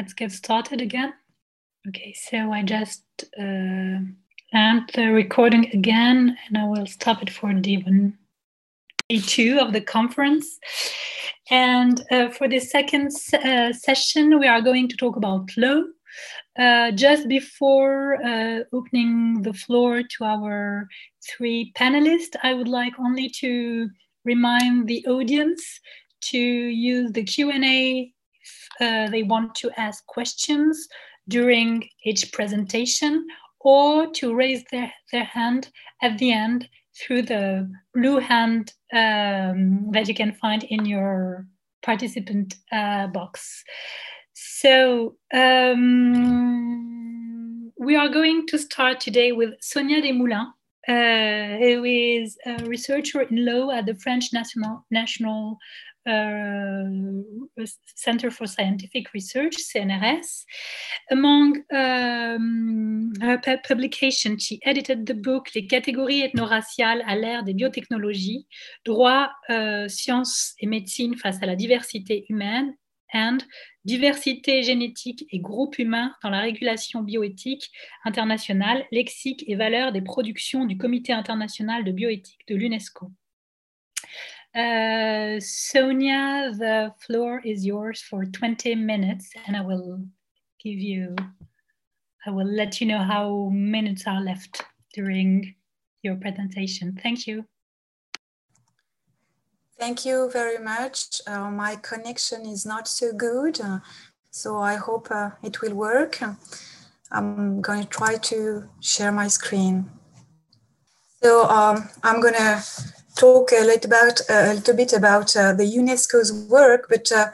let's get started again. Okay, so I just uh, the recording again and I will stop it for Devon day two of the conference. And uh, for the second uh, session, we are going to talk about law. Uh, just before uh, opening the floor to our three panelists, I would like only to remind the audience to use the Q&A uh, they want to ask questions during each presentation or to raise their, their hand at the end through the blue hand um, that you can find in your participant uh, box. So um, we are going to start today with Sonia Desmoulin, uh, who is a researcher in law at the French National, National Center for Scientific Research, CNRS. Among um, her publications, she edited the book Les catégories ethno-raciales à l'ère des biotechnologies, droit, euh, sciences et médecine face à la diversité humaine and Diversité génétique et groupe humain dans la régulation bioéthique internationale, lexique et valeurs des productions du Comité international de bioéthique de l'UNESCO. Uh, Sonia, the floor is yours for 20 minutes, and I will give you, I will let you know how minutes are left during your presentation. Thank you. Thank you very much. Uh, my connection is not so good, uh, so I hope uh, it will work. I'm going to try to share my screen. So um, I'm going to talk a little, about, a little bit about uh, the UNESCO's work, but uh,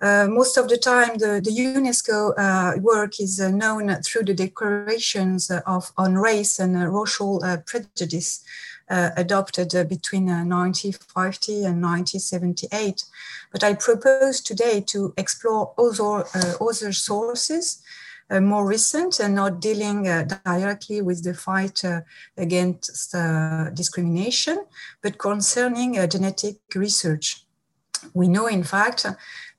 uh, most of the time the, the UNESCO uh, work is uh, known through the declarations of, on race and racial prejudice adopted between 1950 and 1978. But I propose today to explore other, other sources uh, more recent and not dealing uh, directly with the fight uh, against discrimination, but concerning genetic research. We know, in fact,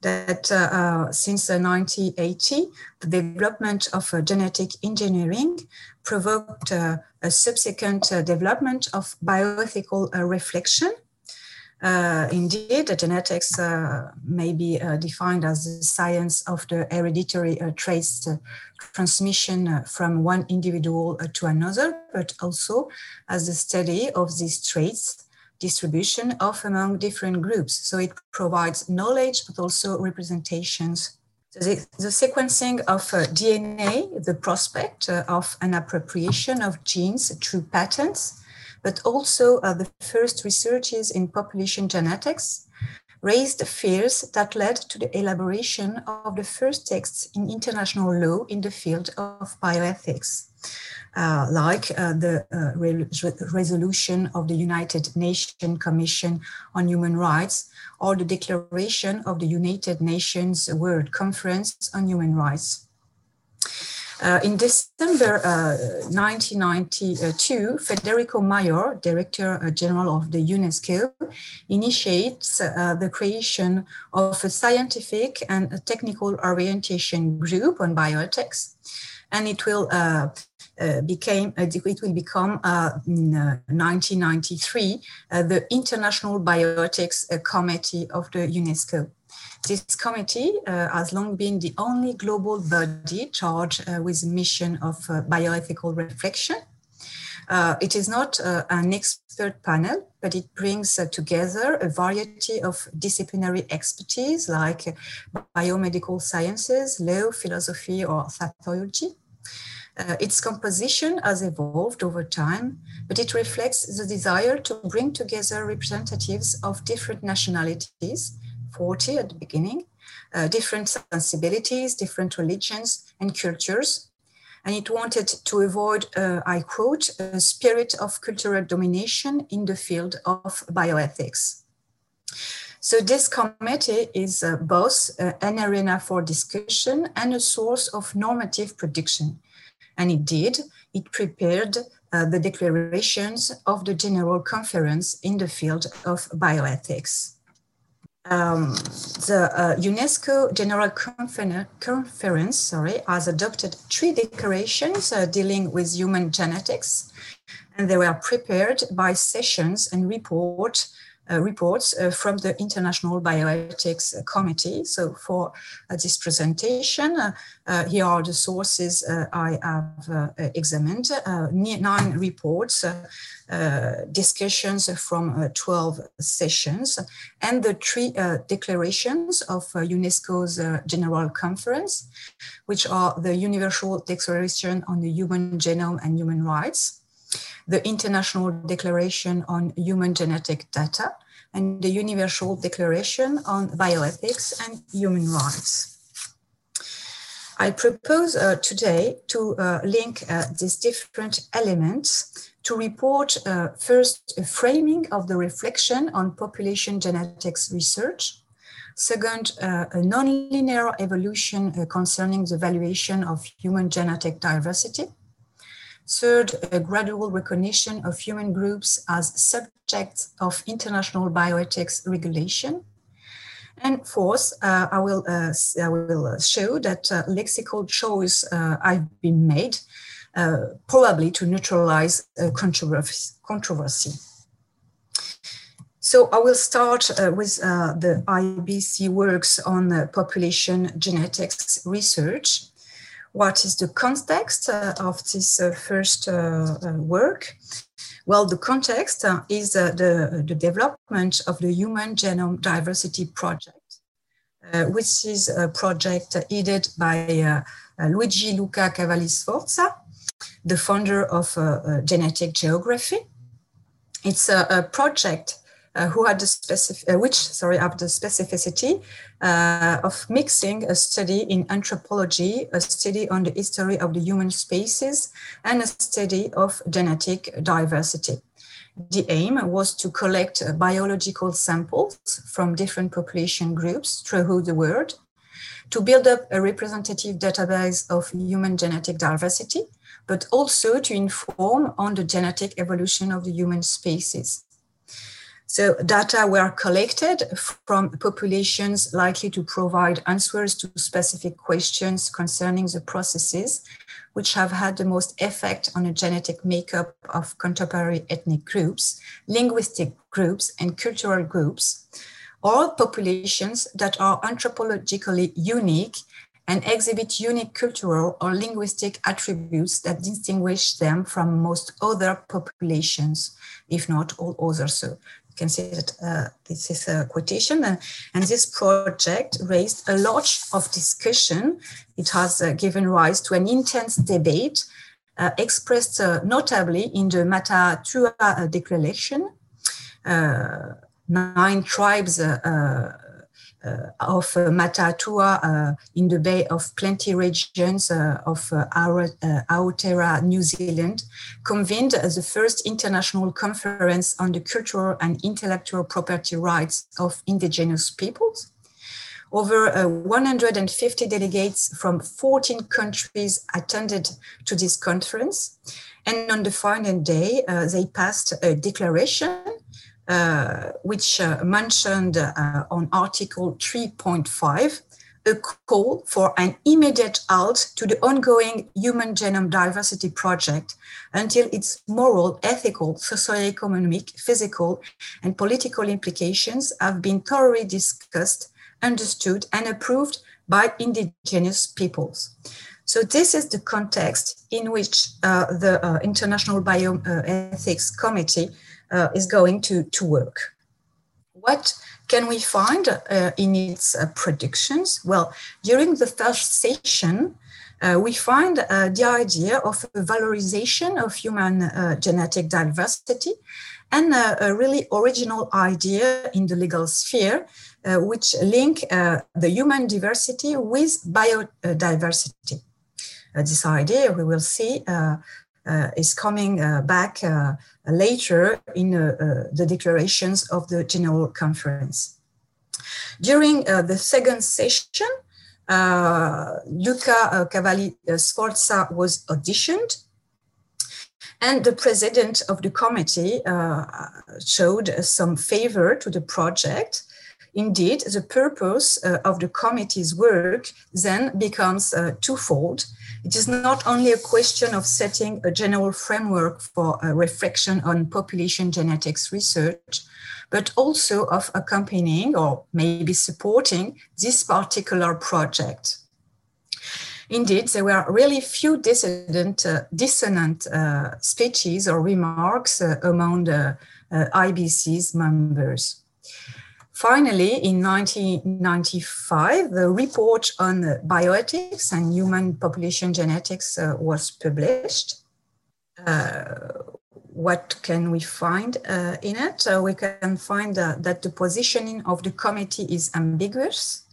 that uh, since 1980, the development of uh, genetic engineering provoked uh, a subsequent development of bioethical reflection uh, indeed, genetics uh, may be uh, defined as the science of the hereditary uh, traits uh, transmission uh, from one individual to another, but also as the study of these traits distribution of among different groups. So it provides knowledge, but also representations. the, the, sequencing of DNA, the prospect of an appropriation of genes through patents, but also uh, the first researches in population genetics raised fears that led to the elaboration of the first texts in international law in the field of bioethics, uh, like uh, the uh, re resolution of the United Nations Commission on Human Rights or the declaration of the United Nations World Conference on Human Rights. Uh, in December uh, 1992, Federico Mayor, Director uh, General of the UNESCO, initiates uh, the creation of a scientific and a technical orientation group on bioethics, and it will uh, became it will become in 1993 the International Bioethics Committee of the UNESCO. This committee uh, has long been the only global body charged uh, with the mission of uh, bioethical reflection. Uh, it is not uh, an expert panel, but it brings uh, together a variety of disciplinary expertise like biomedical sciences, law, philosophy, or sociology. its composition has evolved over time, but it reflects the desire to bring together representatives of different nationalities 40 at the beginning, uh, different sensibilities, different religions and cultures. And it wanted to avoid, uh, I quote, a spirit of cultural domination in the field of bioethics. So this committee is uh, both uh, an arena for discussion and a source of normative prediction. And indeed, it prepared uh, the declarations of the General Conference in the field of bioethics. Um, the uh, UNESCO General Confer Conference sorry, has adopted three declarations uh, dealing with human genetics, and they were prepared by sessions and report uh, Uh, reports uh, from the International Bioethics Committee. So for uh, this presentation, uh, uh, here are the sources I have examined, nine reports, discussions from 12 sessions, and the three declarations of UNESCO's General Conference, which are the Universal Declaration on the Human Genome and Human Rights, the International Declaration on Human Genetic Data, and the Universal Declaration on Bioethics and Human Rights. I propose uh, today to uh, link uh, these different elements to report uh, first a framing of the reflection on population genetics research, second, uh, a nonlinear evolution uh, concerning the valuation of human genetic diversity, Third, a gradual recognition of human groups as subjects of international bioethics regulation. And fourth, uh, I, will, uh, I will show that uh, lexical choice uh, have been made, uh, probably to neutralize controversy. So I will start uh, with the IBC works on population genetics research what is the context uh, of this uh, first uh, uh work? Well, the context uh, is uh, the, the development of the Human Genome Diversity Project, which is a project headed by Luigi Luca Cavalli Sforza, the founder of Genetic Geography. It's a, a project who had the specific, uh, which sorry, have the specificity uh, of mixing a study in anthropology, a study on the history of the human species, and a study of genetic diversity. The aim was to collect biological samples from different population groups throughout the world to build up a representative database of human genetic diversity, but also to inform on the genetic evolution of the human species. So data were collected from populations likely to provide answers to specific questions concerning the processes which have had the most effect on the genetic makeup of contemporary ethnic groups, linguistic groups, and cultural groups, or populations that are anthropologically unique and exhibit unique cultural or linguistic attributes that distinguish them from most other populations, if not all others. So can see that uh, this is a quotation. And, this project raised a lot of discussion. It has uh, given rise to an intense debate uh, expressed uh, notably in the Mataatua uh, Declaration. Nine tribes of uh, Mataatua uh, in the Bay of Plenty regions of Aotearoa, New Zealand, convened the first international conference on the cultural and intellectual property rights of indigenous peoples. Over uh, 150 delegates from 14 countries attended to this conference. And on the final day, uh, they passed a declaration uh, which uh, mentioned uh, on Article 3.5 a call for an immediate halt to the ongoing Human Genome Diversity Project until its moral, ethical, socio-economic, physical, and political implications have been thoroughly discussed, understood, and approved by indigenous peoples. So this is the context in which uh, the uh, International Bioethics Committee uh, is going to, to work. What can we find uh, in its uh, predictions? Well, during the first session, uh, we find uh, the idea of valorization of human uh, genetic diversity and a really original idea in the legal sphere, which link the human diversity with biodiversity. this idea, we will see, uh, Uh, is coming uh, back uh, later in uh, uh, the declarations of the General Conference. During the second session, Luca Cavalli Sforza was auditioned and the president of the committee uh, showed some favor to the project Indeed, the purpose uh, of the committee's work then becomes uh, twofold. It is not only a question of setting a general framework for a reflection on population genetics research, but also of accompanying or maybe supporting this particular project. Indeed, there were really few dissident, uh, dissonant uh, speeches or remarks uh, among the uh, IBC's members. Finally, in 1995, the report on bioethics and human population genetics uh, was published. Uh, what can we find uh, in it? Uh, we can find that the positioning of the committee is ambiguous.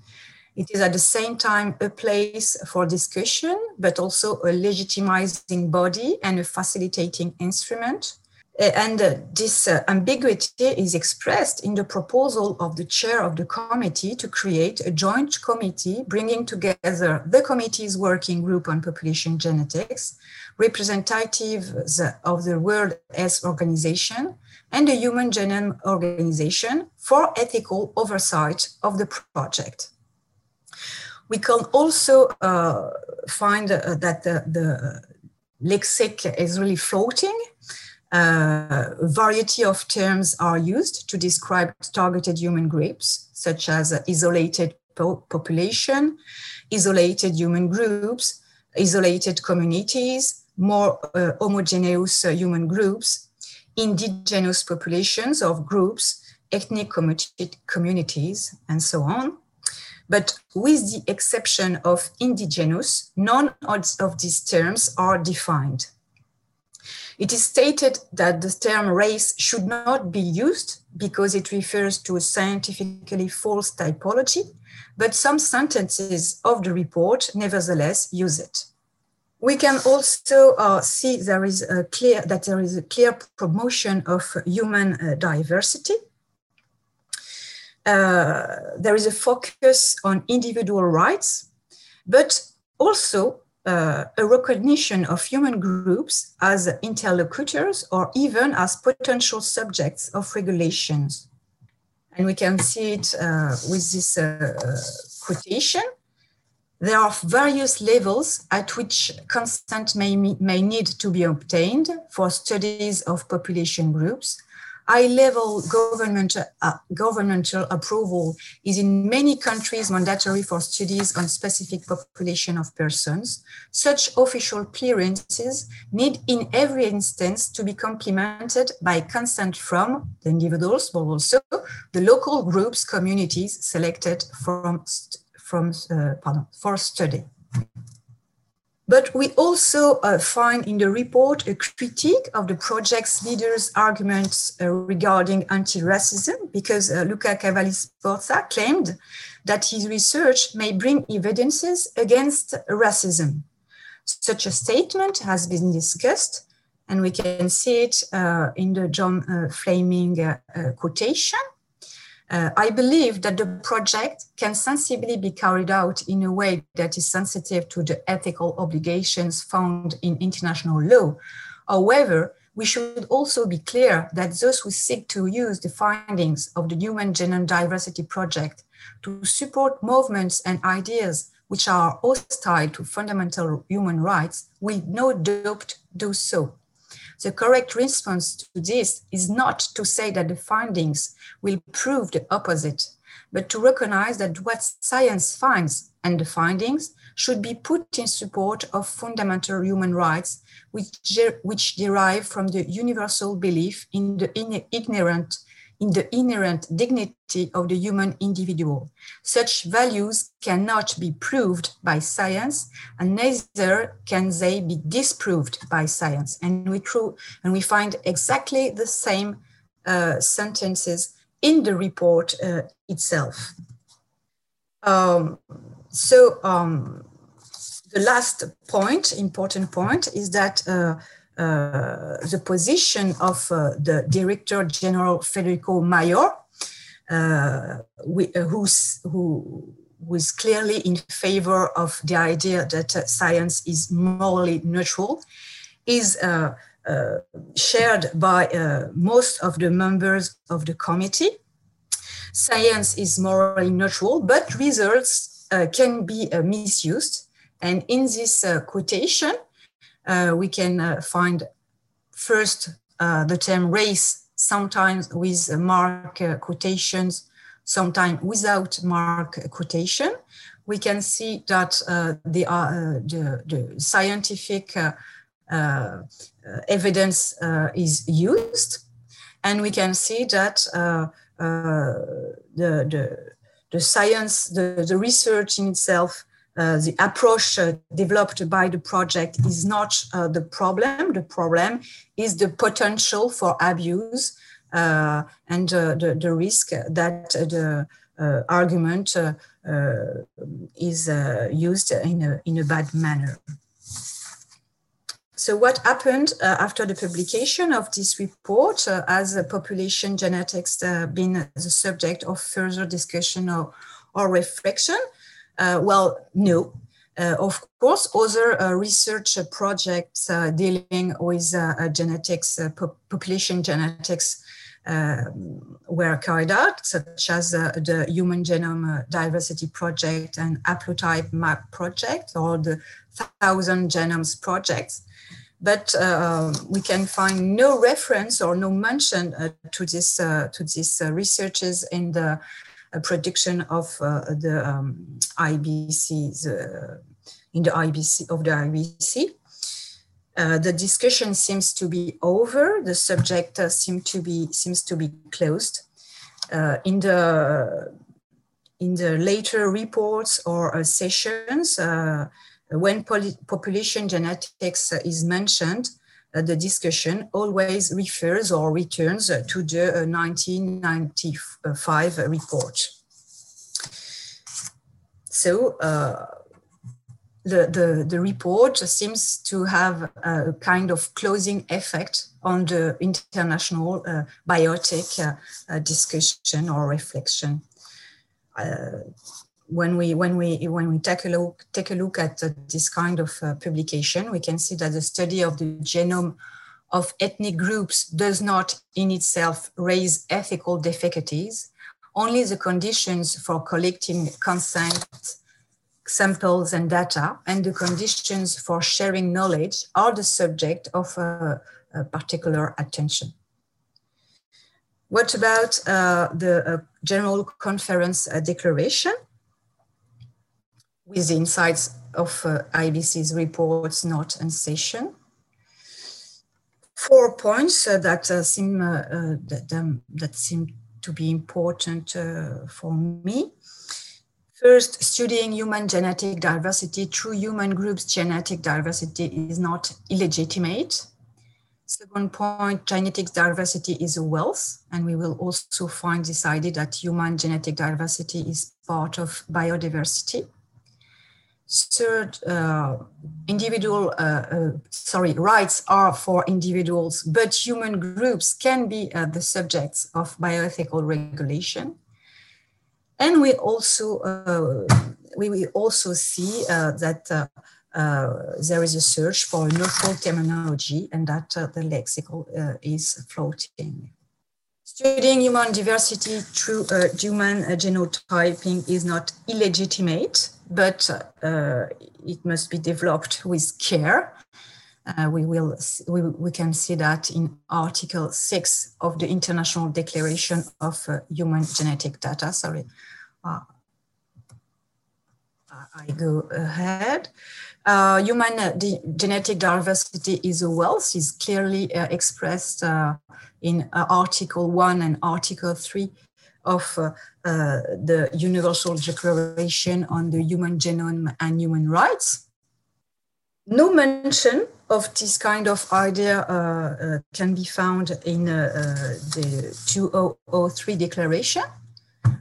It is at the same time a place for discussion, but also a legitimizing body and a facilitating instrument. Uh, and uh, this uh, ambiguity is expressed in the proposal of the chair of the committee to create a joint committee bringing together the committee's working group on population genetics, representatives of the World Health Organization, and the Human Genome Organization for ethical oversight of the project. We can also uh, find uh, that the, the lexic is really floating a variety of terms are used to describe targeted human groups, such as isolated po population, isolated human groups, isolated communities, more uh, homogeneous uh, human groups, indigenous populations of groups, ethnic communities, and so on. But with the exception of indigenous, none of these terms are defined. It is stated that the term race should not be used because it refers to a scientifically false typology, but some sentences of the report nevertheless use it. We can also uh, see there is a clear that there is a clear promotion of human uh, diversity. Uh, there is a focus on individual rights, but also uh, a recognition of human groups as interlocutors or even as potential subjects of regulations. And we can see it uh, with this uh, quotation. There are various levels at which consent may, may need to be obtained for studies of population groups, High-level government, uh, governmental approval is in many countries mandatory for studies on specific population of persons. Such official clearances need in every instance to be complemented by consent from the individuals, but also the local groups, communities selected from, from, uh, pardon, for study. But we also uh, find in the report a critique of the project's leaders' arguments uh, regarding anti-racism, because uh, Luca Cavalli Sforza claimed that his research may bring evidences against racism. Such a statement has been discussed, and we can see it uh, in the John uh, Fleming uh, quotation. Uh, I believe that the project can sensibly be carried out in a way that is sensitive to the ethical obligations found in international law. However, we should also be clear that those who seek to use the findings of the Human Genome Diversity Project to support movements and ideas which are hostile to fundamental human rights will no doubt do so. The correct response to this is not to say that the findings will prove the opposite, but to recognize that what science finds and the findings should be put in support of fundamental human rights, which, which derive from the universal belief in the inherent in the inherent dignity of the human individual. Such values cannot be proved by science, and neither can they be disproved by science. And we, true, and we find exactly the same uh, sentences in the report uh, itself. Um, so um, the last point, important point, is that uh, the position of uh, the Director General Federico Mayor, uh, who's, who was clearly in favor of the idea that science is morally neutral, is uh, uh, shared by uh, most of the members of the committee. science is morally neutral, but results uh, can be uh, misused. And in this uh, quotation, uh, Uh, we can uh, find first uh, the term race, sometimes with mark uh, quotations, sometimes without mark quotation. We can see that the, the, the, scientific evidence is used and we can see that uh, uh, the, the, the science, the, the research in itself, uh, the approach uh, developed by the project is not uh, the problem. The problem is the potential for abuse uh, and the, the risk that the argument is used in a, in a bad manner. So what happened uh, after the publication of this report uh, has population genetics uh, been the subject of further discussion or, or reflection? Uh, well, no. Uh, of course, other uh, research projects dealing with genetics, population genetics were carried out, such as the Human Genome Diversity Project and Haplotype Map Project or the Thousand Genomes Projects but uh, we can find no reference or no mention uh, to this uh, to these uh, researches in the uh, prediction of uh, the um, IBCs in the IBC of the IBC. the discussion seems to be over. The subject seems to be seems to be closed. in the in the later reports or sessions, when population genetics is mentioned, uh, the discussion always refers or returns to the 1995 uh, report. So uh, the, the, the, report seems to have a kind of closing effect on the international uh, biotic uh, uh, discussion or reflection when we when we when we take a look take a look at uh, this kind of uh, publication, we can see that the study of the genome of ethnic groups does not in itself raise ethical difficulties. Only the conditions for collecting consent, samples and data, and the conditions for sharing knowledge are the subject of uh, a particular attention. What about uh, the uh, General Conference Declaration? With the insights of uh, IBC's reports, note, and session. Four points uh, that uh, seem uh, uh, that, um, that seem to be important uh, for me. First, studying human genetic diversity through human groups' genetic diversity is not illegitimate. Second point, genetic diversity is a wealth, and we will also find this idea that human genetic diversity is part of biodiversity. Third, uh, individual, uh, uh, sorry, rights are for individuals, but human groups can be uh, the subjects of bioethical regulation. And we also, uh, we will also see uh, that there is a search for a neutral terminology and that the lexical is floating. Studying human diversity through human genotyping is not illegitimate but uh, it must be developed with care. Uh, we will we, we can see that in Article Six of the International Declaration of uh, Human Genetic Data. Sorry, uh, I go ahead. Uh, human uh, genetic diversity is a wealth is clearly expressed in Article One and Article Three of uh, the Universal Declaration on the Human Genome and Human Rights. No mention of this kind of idea uh, uh can be found in uh, uh, the 2003 declaration,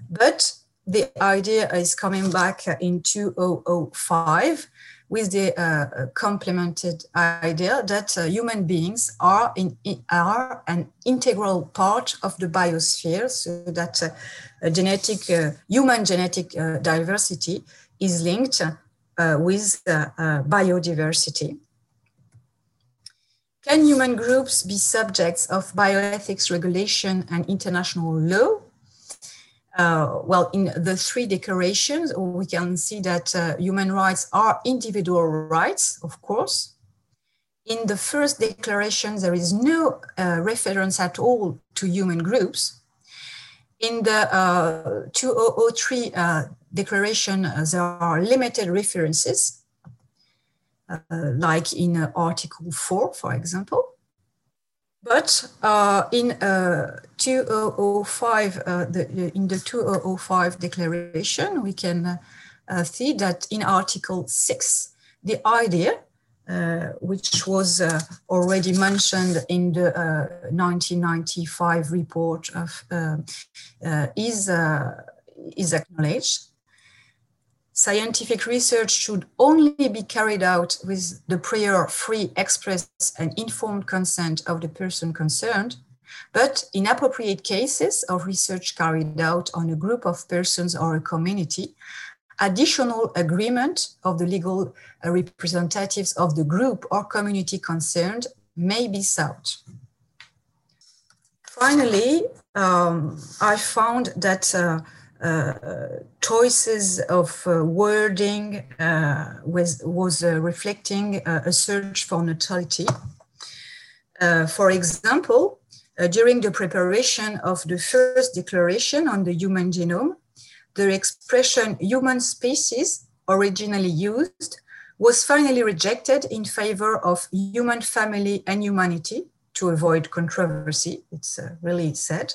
but the idea is coming back in 2005 with the uh, complemented idea that uh, human beings are, in, are an integral part of the biosphere, so that uh, genetic, uh, human genetic uh, diversity is linked uh, with biodiversity. Can human groups be subjects of bioethics regulation and international law? Uh, well, in the three declarations, we can see that uh, human rights are individual rights, of course. In the first declaration, there is no uh, reference at all to human groups. In the uh, 2003 uh, declaration, uh, there are limited references, like in Article 4, for example. But uh, in uh, 2005, uh, the, in the 2005 declaration, we can uh, see that in Article 6, the idea, uh, which was uh, already mentioned in the 1995 report of, is, is acknowledged scientific research should only be carried out with the prior free, express, and informed consent of the person concerned, but in appropriate cases of research carried out on a group of persons or a community, additional agreement of the legal representatives of the group or community concerned may be sought. Finally, um, I found that uh, uh, choices of uh, wording uh, was, was reflecting a search for neutrality. for example, during the preparation of the first declaration on the human genome, the expression human species, originally used, was finally rejected in favor of human family and humanity to avoid controversy. It's uh, really sad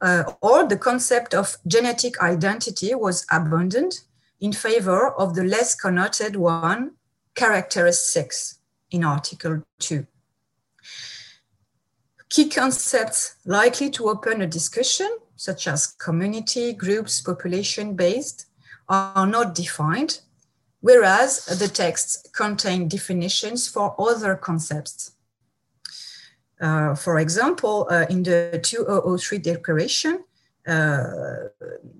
uh, or the concept of genetic identity was abandoned in favor of the less connoted one, characteristics, in Article 2. Key concepts likely to open a discussion, such as community, groups, population based, are not defined, whereas the texts contain definitions for other concepts. Uh, for example, uh, in the 2003 declaration, uh,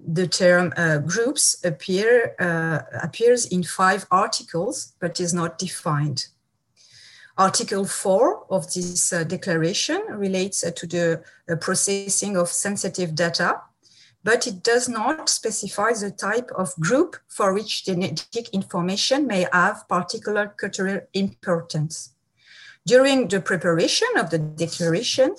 the term uh, groups appear, uh, appears in five articles, but is not defined. Article 4 of this declaration relates to the processing of sensitive data, but it does not specify the type of group for which genetic information may have particular cultural importance. During the preparation of the declaration,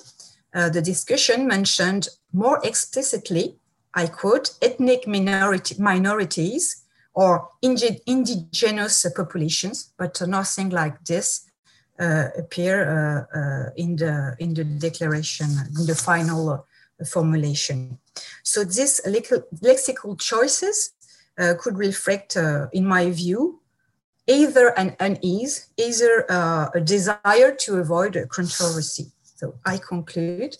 uh, the discussion mentioned more explicitly, I quote, ethnic minority, minorities or indigenous populations, but nothing like this uh, appear uh, uh, in, the, in the declaration, in the final uh, formulation. So these lexical choices uh, could reflect, in my view, either an unease, either uh, a desire to avoid a controversy. So I conclude.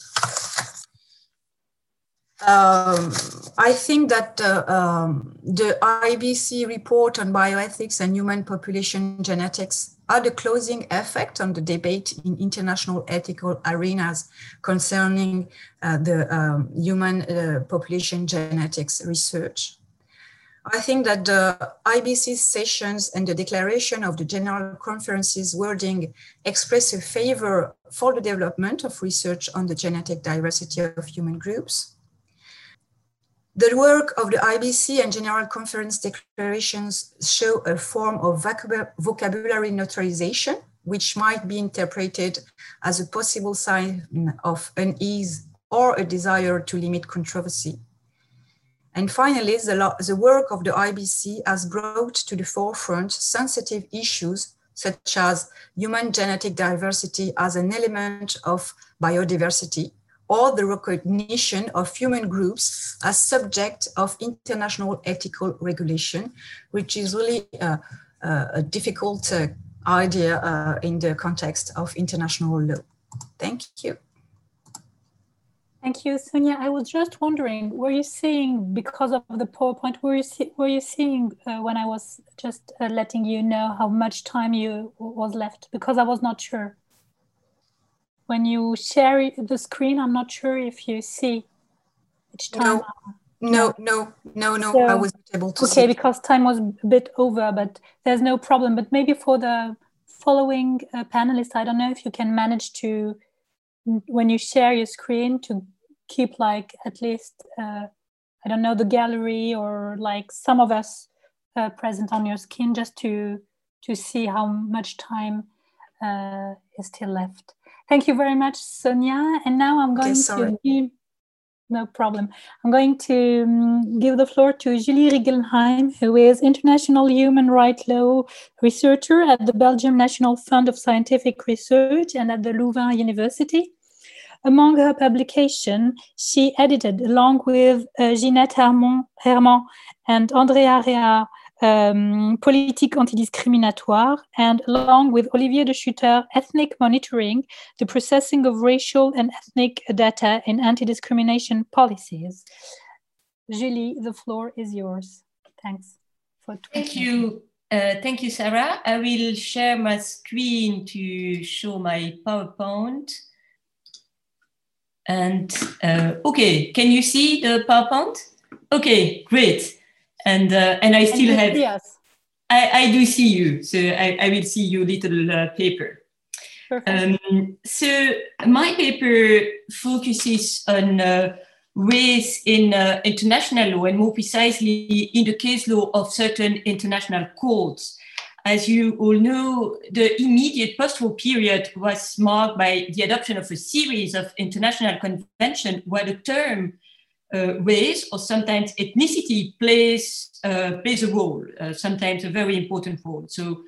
Um, I think that uh, um, the IBC report on bioethics and human population genetics had a closing effect on the debate in international ethical arenas concerning uh, the um, human uh, population genetics research. I think that the IBC sessions and the declaration of the General Conference's wording express a favor for the development of research on the genetic diversity of human groups. The work of the IBC and General Conference declarations show a form of vocabulary neutralization, which might be interpreted as a possible sign of unease or a desire to limit controversy. And finally, the, the work of the IBC has brought to the forefront sensitive issues such as human genetic diversity as an element of biodiversity, or the recognition of human groups as subject of international ethical regulation, which is really a, a difficult uh, idea uh, in the context of international law. Thank you. Thank you, Sonia. I was just wondering, were you seeing, because of the PowerPoint, were you, see, were you seeing uh, when I was just uh, letting you know how much time you was left? Because I was not sure. When you share the screen, I'm not sure if you see each time. No, no, no, no, no. So, I wasn't able to Okay, see. because time was a bit over, but there's no problem. But maybe for the following uh, panelists, I don't know if you can manage to when you share your screen to keep like at least uh, I don't know, the gallery or like some of us uh, present on your skin just to, to see how much time uh, is still left. Thank you very much, Sonia. And now I'm going okay, to give, no problem. I'm going to um, give the floor to Julie Ringelheim, who is international human rights law researcher at the Belgium National Fund of Scientific Research and at the Louvain University. Among her publications, she edited, along with uh, Ginette Herman and Andrea Rea, um, Politique Antidiscriminatoire, and along with Olivier de Schutter, Ethnic Monitoring, the Processing of Racial and Ethnic Data in Anti-Discrimination Policies. Julie, the floor is yours. Thanks. For thank you. Uh, thank you, Sarah. I will share my screen to show my PowerPoint. And uh, okay, can you see the PowerPoint? Okay, great and uh, and I still and have. Yes. I, I do see you, so I, I will see your little uh, paper. Um, so my paper focuses on uh, race in uh, international law, and more precisely in the case law of certain international courts. As you all know, the immediate post-war period was marked by the adoption of a series of international conventions where the term uh, race or sometimes ethnicity plays uh, plays a role, uh, sometimes a very important role. So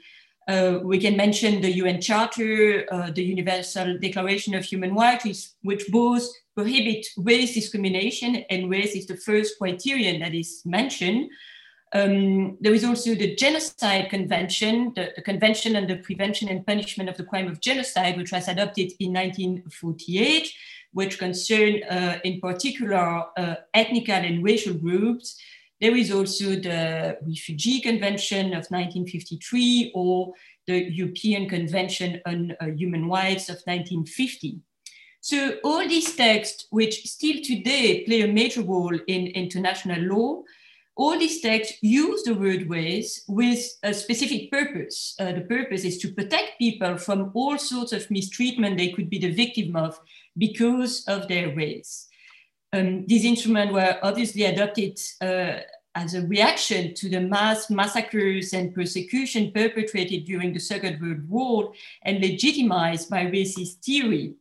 uh, we can mention the UN Charter, uh, the Universal Declaration of Human Rights, which both prohibit race discrimination, and race is the first criterion that is mentioned. Um, there is also the Genocide Convention, the, the, Convention on the Prevention and Punishment of the Crime of Genocide, which was adopted in 1948 which concern uh, in particular uh, ethnic and racial groups. There is also the Refugee Convention of 1953 or the European Convention on uh, Human Rights of 1950. So all these texts, which still today play a major role in international law, all these texts use the word race with a specific purpose. Uh, the purpose is to protect people from all sorts of mistreatment they could be the victim of because of their race. Um, these instruments were obviously adopted uh, as a reaction to the mass massacres and persecution perpetrated during the Second World War and legitimized by racist theory.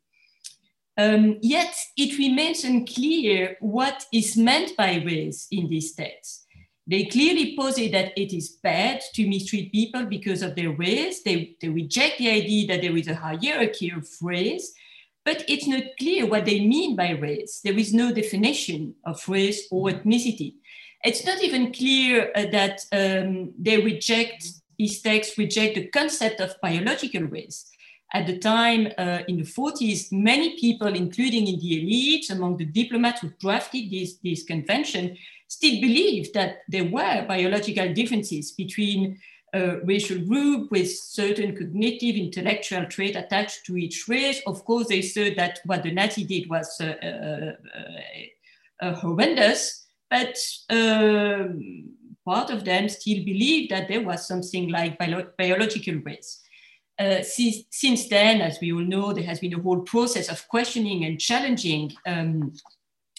Um, yet it remains unclear what is meant by race in these texts. They clearly posit that it is bad to mistreat people because of their race. They, they reject the idea that there is a hierarchy of race but it's not clear what they mean by race. There is no definition of race or ethnicity. It's not even clear uh, that um, they reject, these texts reject the concept of biological race. At the time, uh, in the 40s, many people, including in the elite, among the diplomats who drafted this, this convention, still believed that there were biological differences between a racial group with certain cognitive intellectual trait attached to each race. Of course, they said that what the Nazi did was uh, uh, uh, uh horrendous, but um, part of them still believed that there was something like bio biological race. Uh, since, since, then, as we all know, there has been a whole process of questioning and challenging um,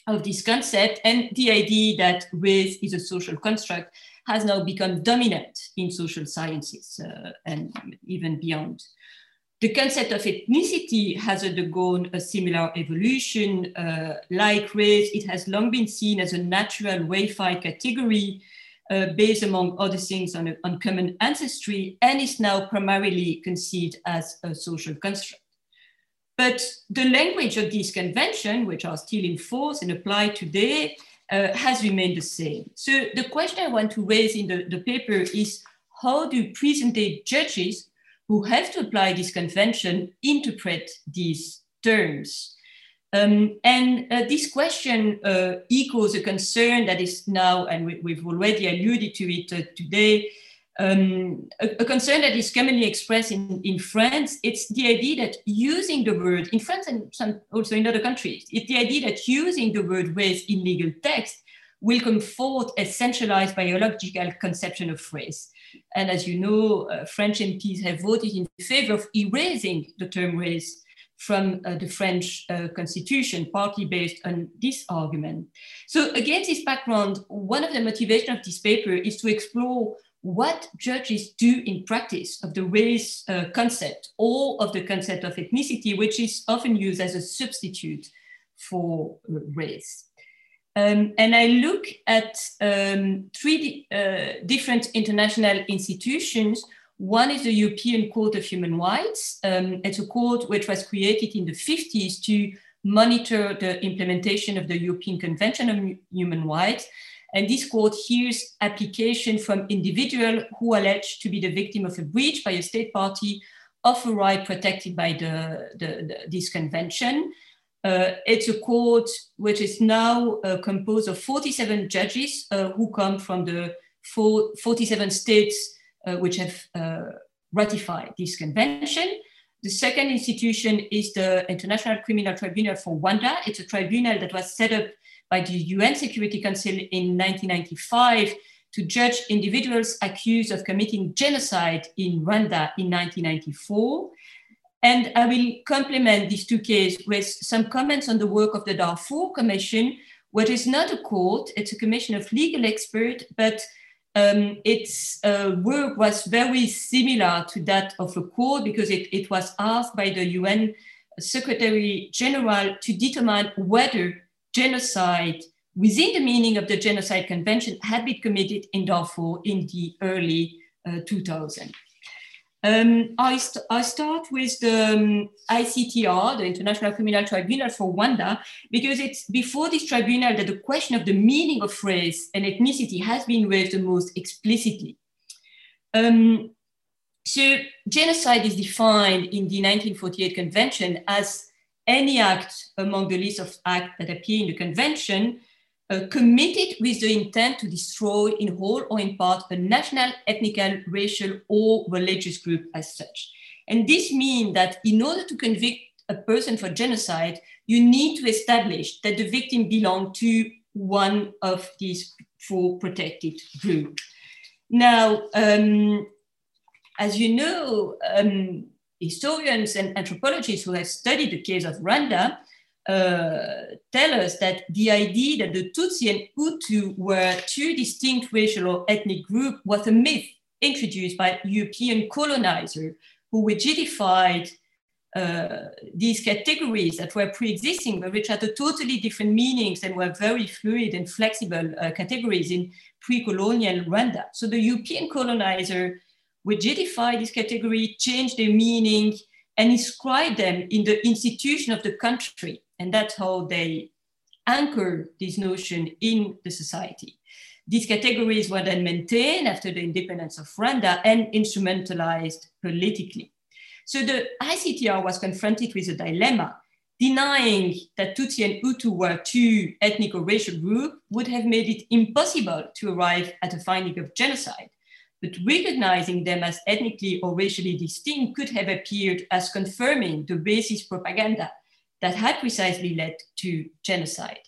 of this concept and the idea that race is a social construct has now become dominant in social sciences uh, and even beyond. The concept of ethnicity has undergone a similar evolution. Uh, like race, it has long been seen as a natural reified category uh, based, among other things, on, a, on common ancestry and is now primarily conceived as a social construct. But the language of these conventions, which are still in force and apply today, uh, has remained the same. So the question I want to raise in the, the paper is how do present day judges who have to apply this convention interpret these terms? Um, and uh, this question uh, echoes a concern that is now, and we, have already alluded to it uh, today, um, a, a, concern that is commonly expressed in, in France, it's the idea that using the word, in France and some, also in other countries, it's the idea that using the word race in legal text will comfort a centralized biological conception of race. And as you know, uh, French MPs have voted in favor of erasing the term race from uh, the French uh, constitution, partly based on this argument. So against this background, one of the motivations of this paper is to explore what judges do in practice of the race uh, concept or of the concept of ethnicity, which is often used as a substitute for race. Um, and I look at um, three uh, different international institutions one is the European Court of Human Rights. Um, it's a court which was created in the 50s to monitor the implementation of the European Convention on Human Rights. And this court hears application from individuals who are alleged to be the victim of a breach by a state party of a right protected by the, the, the this convention. Uh, it's a court which is now uh, composed of 47 judges uh, who come from the four, 47 states uh, which have uh, ratified this convention. The second institution is the International Criminal Tribunal for Rwanda. It's a tribunal that was set up by the UN Security Council in 1995 to judge individuals accused of committing genocide in Rwanda in 1994. And I will complement these two cases with some comments on the work of the Darfur Commission, which is not a court, it's a commission of legal experts, but um, its uh, work was very similar to that of a court because it, it was asked by the UN Secretary General to determine whether genocide within the meaning of the Genocide Convention had been committed in Darfur in the early uh, 2000s. Um, I, st I, start with the um, ICTR, the International Criminal Tribunal for Rwanda, because it's before this tribunal that the question of the meaning of race and ethnicity has been raised the most explicitly. Um, so, genocide is defined in the 1948 Convention as any act among the list of acts that appear in the Convention uh, committed with the intent to destroy in whole or in part a national, ethnical, racial, or religious group as such. And this means that in order to convict a person for genocide, you need to establish that the victim belonged to one of these four protected groups. Now, um, as you know, um, historians and anthropologists who have studied the case of Rwanda uh, tell us that the idea that the Tutsi and Hutu were two distinct racial or ethnic groups was a myth introduced by European colonizers who rigidified uh, these categories that were pre-existing, but which had a totally different meanings and were very fluid and flexible uh, categories in pre-colonial Rwanda. So the European colonizer rigidified this category, change their meaning, and inscribe them in the institution of the country. And that's how they anchor this notion in the society. These categories were then maintained after the independence of Rwanda and instrumentalized politically. So the ICTR was confronted with a dilemma. Denying that Tutsi and Hutu were two ethnic or racial groups would have made it impossible to arrive at a finding of genocide. But recognizing them as ethnically or racially distinct could have appeared as confirming the racist propaganda that had precisely led to genocide.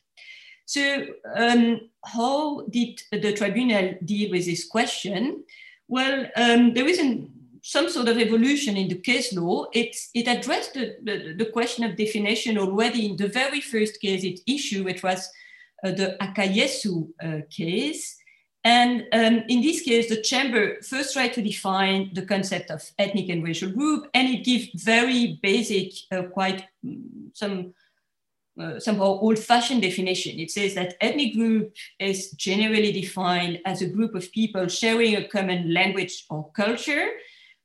So, um, how did the tribunal deal with this question? Well, um, there is an, some sort of evolution in the case law. It, it addressed the, the, the, question of definition already in the very first case it issued, which was uh, the Akayesu uh, case. And um, in this case, the chamber first tried to define the concept of ethnic and racial group, and it gives very basic, uh, quite mm, some uh, somehow old-fashioned definition. It says that ethnic group is generally defined as a group of people sharing a common language or culture,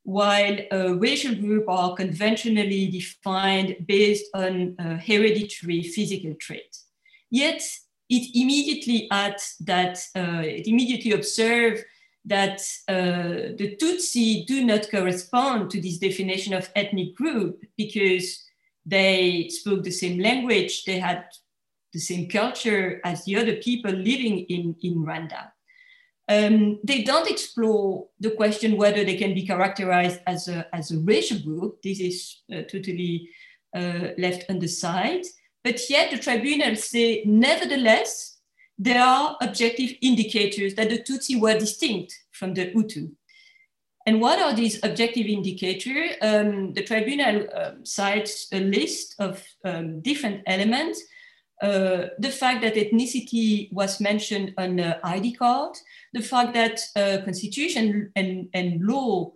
while racial group are conventionally defined based on uh, hereditary physical traits. Yet it immediately adds that, uh, it immediately observes that uh, the Tutsi do not correspond to this definition of ethnic group because they spoke the same language, they had the same culture as the other people living in, in Rwanda. Um, they don't explore the question whether they can be characterized as a, as a racial group. This is uh, totally uh, left on the side. But yet the tribunal say, nevertheless, there are objective indicators that the Tutsi were distinct from the Hutu. And what are these objective indicators? Um, the tribunal um, cites a list of um, different elements. Uh, the fact that ethnicity was mentioned on the ID card, the fact that uh, constitution and, and law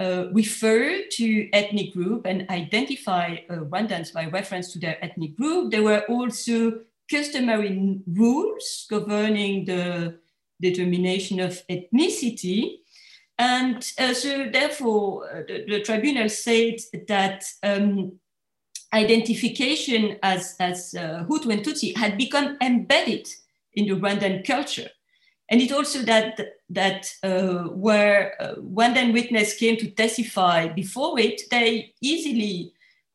uh, refer to ethnic group and identify uh, Rwandans by reference to their ethnic group. There were also customary rules governing the determination of ethnicity. And uh, so therefore, uh, the, the, tribunal said that um, identification as, as uh, Hutu and Tutsi had become embedded in the Rwandan culture. And it also that, that uh, where uh, Rwandan witness came to testify before it, they easily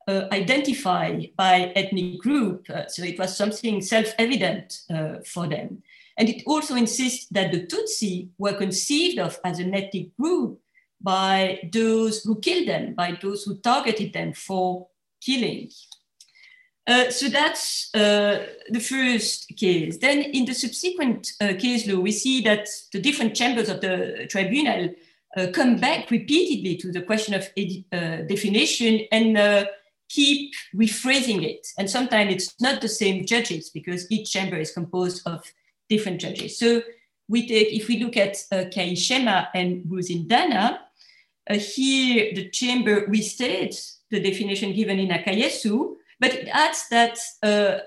uh, identify by ethnic group. Uh, so it was something self-evident uh, for them. And it also insists that the Tutsi were conceived of as an ethnic group by those who killed them, by those who targeted them for killing. Uh, so that's uh, the first case. Then in the subsequent uh, case law, we see that the different chambers of the tribunal uh, come back repeatedly to the question of uh, definition and keep rephrasing it. And sometimes it's not the same judges because each chamber is composed of different judges. So we take, if we look at uh, and Ruzindana, uh, here the chamber restates the definition given in Akayesu, but it adds that uh,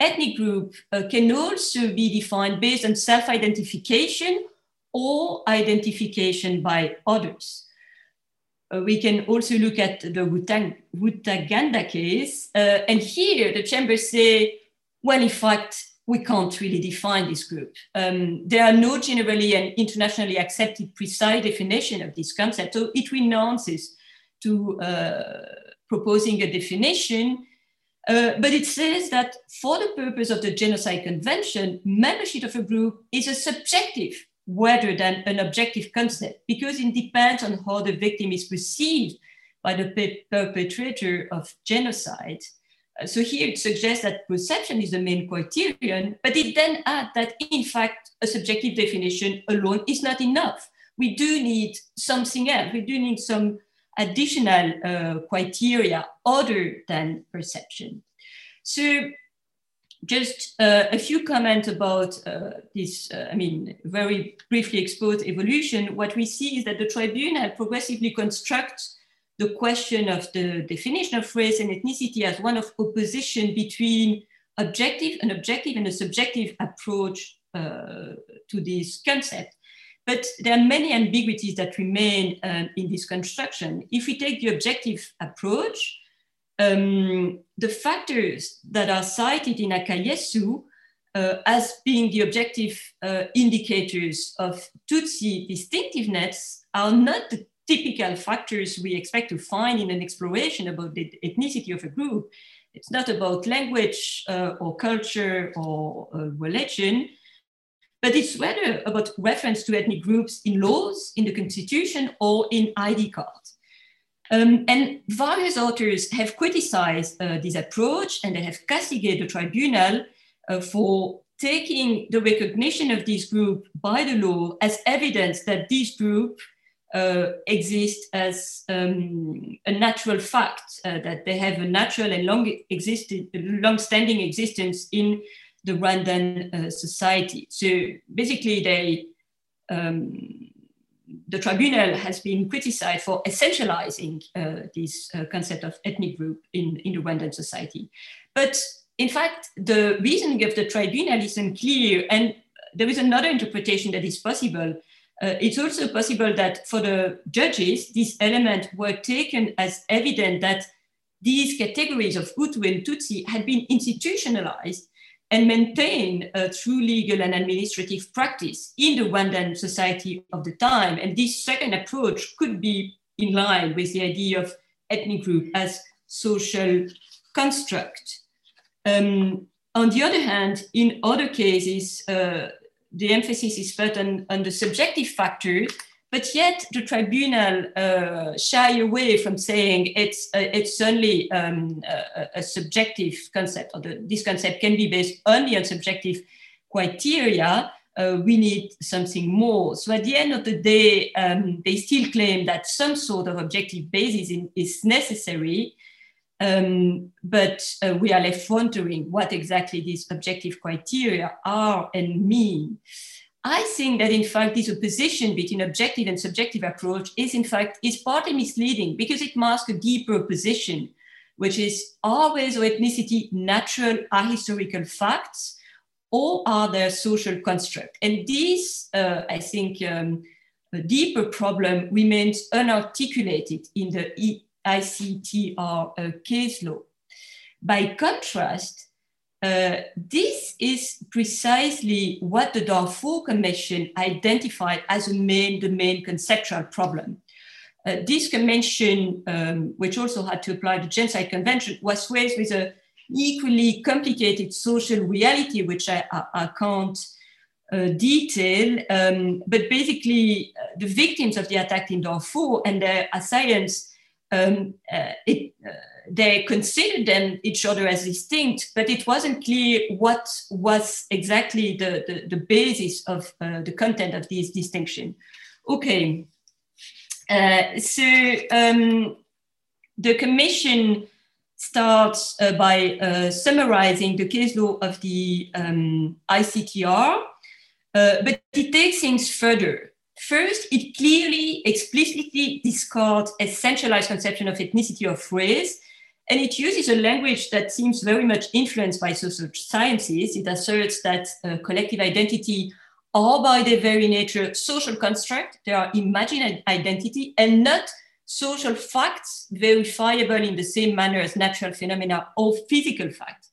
ethnic group uh, can also be defined based on self-identification or identification by others. Uh, we can also look at the Rutaganda case. Uh, and here the chambers say, well, in fact, we can't really define this group. Um, there are no generally and internationally accepted precise definition of this concept. So it renounces to uh, proposing a definition. Uh, but it says that for the purpose of the Genocide Convention, membership of a group is a subjective rather than an objective concept because it depends on how the victim is perceived by the perpetrator of genocide. Uh, so here it suggests that perception is the main criterion, but it then adds that in fact, a subjective definition alone is not enough. We do need something else. We do need some additional uh, criteria other than perception. So just uh, a few comments about uh, this, uh, I mean, very briefly exposed evolution. What we see is that the tribunal progressively constructs the question of the definition of race and ethnicity as one of opposition between objective, an objective and a subjective approach uh, to this concept. But there are many ambiguities that remain uh, in this construction. If we take the objective approach, um, the factors that are cited in Akayesu uh, as being the objective uh, indicators of Tutsi distinctiveness are not the typical factors we expect to find in an exploration about the ethnicity of a group. It's not about language uh, or culture or uh, religion, but it's whether about reference to ethnic groups in laws, in the constitution, or in ID cards. Um, and various authors have criticized uh, this approach and they have castigated the tribunal uh, for taking the recognition of this group by the law as evidence that this group uh, exist as um, a natural fact, uh, that they have a natural and long existed, long-standing existence in the Rwandan uh, society. So basically, they um, the tribunal has been criticized for essentializing uh, this uh, concept of ethnic group in, in the Rwandan society. But in fact, the reasoning of the tribunal is unclear, and there is another interpretation that is possible. Uh, it's also possible that for the judges, these elements were taken as evident that these categories of Hutu and Tutsi had been institutionalized and maintain a true legal and administrative practice in the Rwandan society of the time. And this second approach could be in line with the idea of ethnic group as social construct. Um, on the other hand, in other cases, uh, the emphasis is put on, on the subjective factors but yet the tribunal uh, shy away from saying it's uh, it's only um, a, a, subjective concept, or the, this concept can be based only on subjective criteria. uh, we need something more. So at the end of the day, um, they still claim that some sort of objective basis in, is necessary, um, but uh, we are left wondering what exactly these objective criteria are and mean. I think that in fact this opposition between objective and subjective approach is in fact is partly misleading because it masks a deeper position, which is are race or ethnicity natural ahistorical facts or are there social construct? And this, uh, I think, um, a deeper problem remains unarticulated in the ICTR uh, case law. By contrast, uh, this is precisely what the Darfur Commission identified as a main, the main conceptual problem. Uh, this convention, um, which also had to apply the Genocide Convention, was faced with an equally complicated social reality, which I, I, I can't uh, detail. Um, but basically, uh, the victims of the attack in Darfur and their assailants, um, uh, it, they considered them each other as distinct, but it wasn't clear what was exactly the, the, the basis of uh, the content of this distinction. Okay, uh, so um, the commission starts uh, by uh, summarizing the case law of the um, ICTR, uh, but it takes things further. First, it clearly, explicitly discards a centralized conception of ethnicity of race, and it uses a language that seems very much influenced by social sciences. It asserts that uh, collective identity are by their very nature social construct, they are imagined identity and not social facts verifiable in the same manner as natural phenomena or physical facts.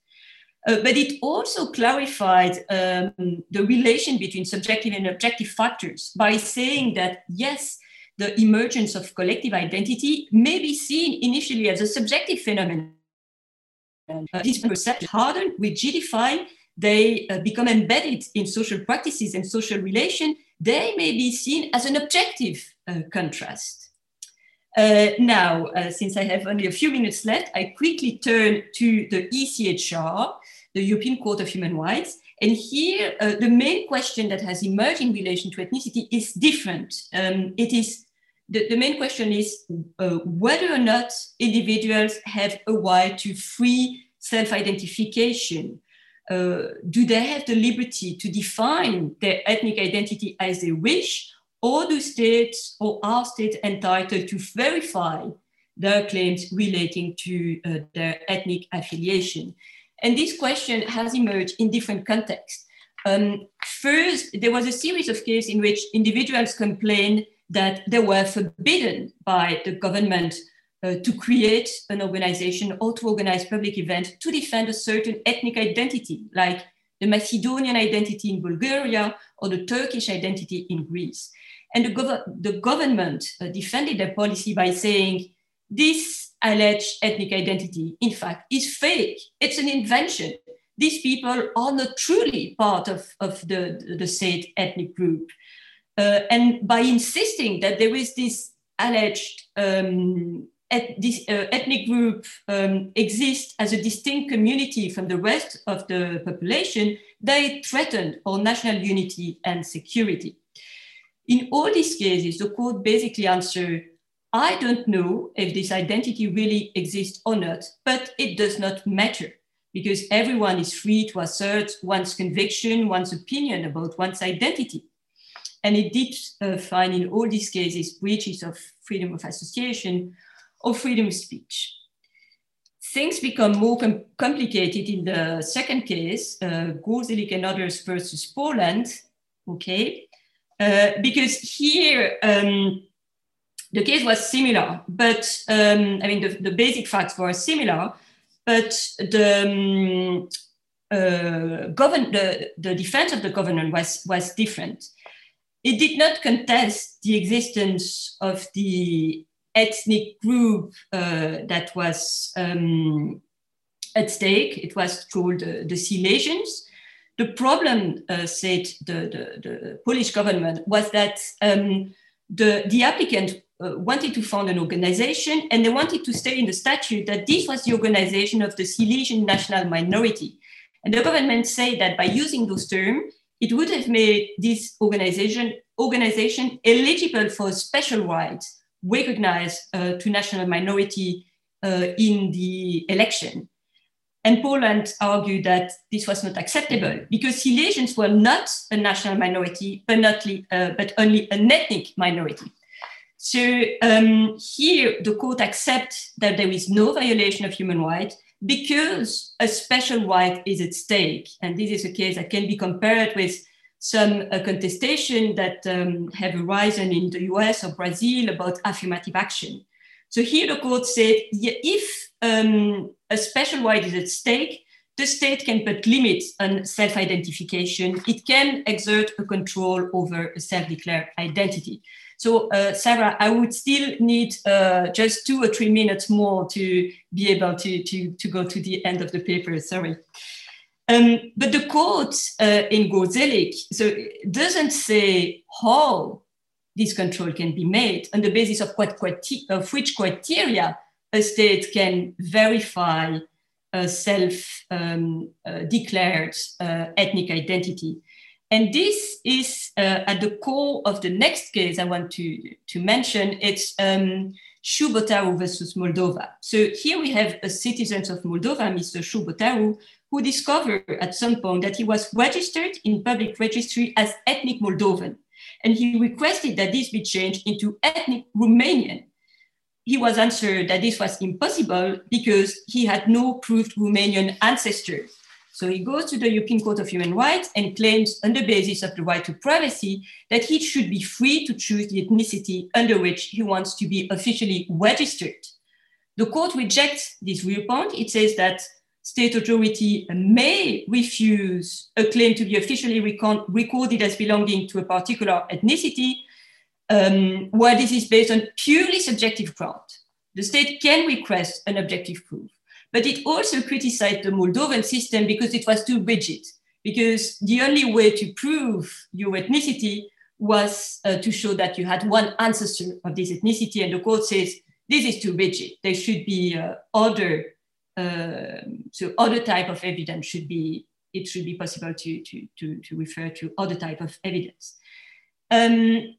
Uh, but it also clarified um, the relation between subjective and objective factors by saying that, yes, the emergence of collective identity may be seen initially as a subjective phenomenon. Uh, these perceptions harden, rigidify, they uh, become embedded in social practices and social relation, they may be seen as an objective uh, contrast. Uh, now, uh, since I have only a few minutes left, I quickly turn to the ECHR, the European Court of Human Rights. And here, uh, the main question that has emerged in relation to ethnicity is different. Um, it is the, the, main question is uh, whether or not individuals have a right to free self-identification. Uh, do they have the liberty to define their ethnic identity as they wish, or do states or are states entitled to verify their claims relating to uh, their ethnic affiliation? And this question has emerged in different contexts. Um, first, there was a series of cases in which individuals complained that they were forbidden by the government uh, to create an organization or to organize public events to defend a certain ethnic identity, like the Macedonian identity in Bulgaria or the Turkish identity in Greece. And the, gov the government uh, defended their policy by saying this alleged ethnic identity, in fact, is fake. It's an invention. These people are not truly part of, of the, the said ethnic group. Uh, and by insisting that there is this alleged um, et this uh, ethnic group um, exists as a distinct community from the rest of the population, they threatened our national unity and security. In all these cases, the court basically answered, I don't know if this identity really exists or not, but it does not matter because everyone is free to assert one's conviction, one's opinion about one's identity. And it did uh, find in all these cases breaches of freedom of association or freedom of speech. Things become more com complicated in the second case, uh, Gorzelik and others versus Poland, okay? Uh, because here um, the case was similar, but um, I mean, the, the, basic facts were similar, but the, um, uh, govern, the, the defense of the government was, was different. It did not contest the existence of the ethnic group uh, that was um, at stake. It was called uh, the Silesians the problem, uh, said the, the, the, Polish government, was that um, the, the applicant uh, wanted to found an organization and they wanted to state in the statute that this was the organization of the Silesian national minority. And the government said that by using those terms, it would have made this organization, organization eligible for special rights recognized uh, to national minority uh, in the election. And Poland argued that this was not acceptable because Silesians were not a national minority, but, not, uh, but only an ethnic minority. So um, here the court accepts that there is no violation of human rights because a special right is at stake. And this is a case that can be compared with some uh, contestation that um, have arisen in the US or Brazil about affirmative action. So here the court said, if um, a special right is at stake, the state can put limits on self-identification. It can exert a control over a self-declared identity. So, uh, Sarah, I would still need uh, just two or three minutes more to be able to, to, to go to the end of the paper. Sorry. Um, but the quote uh, in Gorzelik so doesn't say how this control can be made on the basis of, what, of which criteria a state can verify a self-declared um, uh, ethnic identity. And this is uh, at the core of the next case I want to, to mention. It's um, Ciubotaru versus Moldova. So here we have a citizen of Moldova, Mr. Ciubotaru, who discovered at some point that he was registered in public registry as ethnic Moldovan. And he requested that this be changed into ethnic Romanian. He was answered that this was impossible because he had no proved Romanian ancestors. So he goes to the European Court of Human Rights and claims, on the basis of the right to privacy, that he should be free to choose the ethnicity under which he wants to be officially registered. The court rejects this viewpoint. It says that state authority may refuse a claim to be officially recorded as belonging to a particular ethnicity, um, where this is based on purely subjective ground. The state can request an objective proof. But it also criticized the Moldovan system because it was too rigid, because the only way to prove your ethnicity was uh, to show that you had one ancestor of this ethnicity. And the court says this is too rigid. There should be uh, other, uh, so other type of evidence should be, it should be possible to, to, to, to refer to other type of evidence. Um,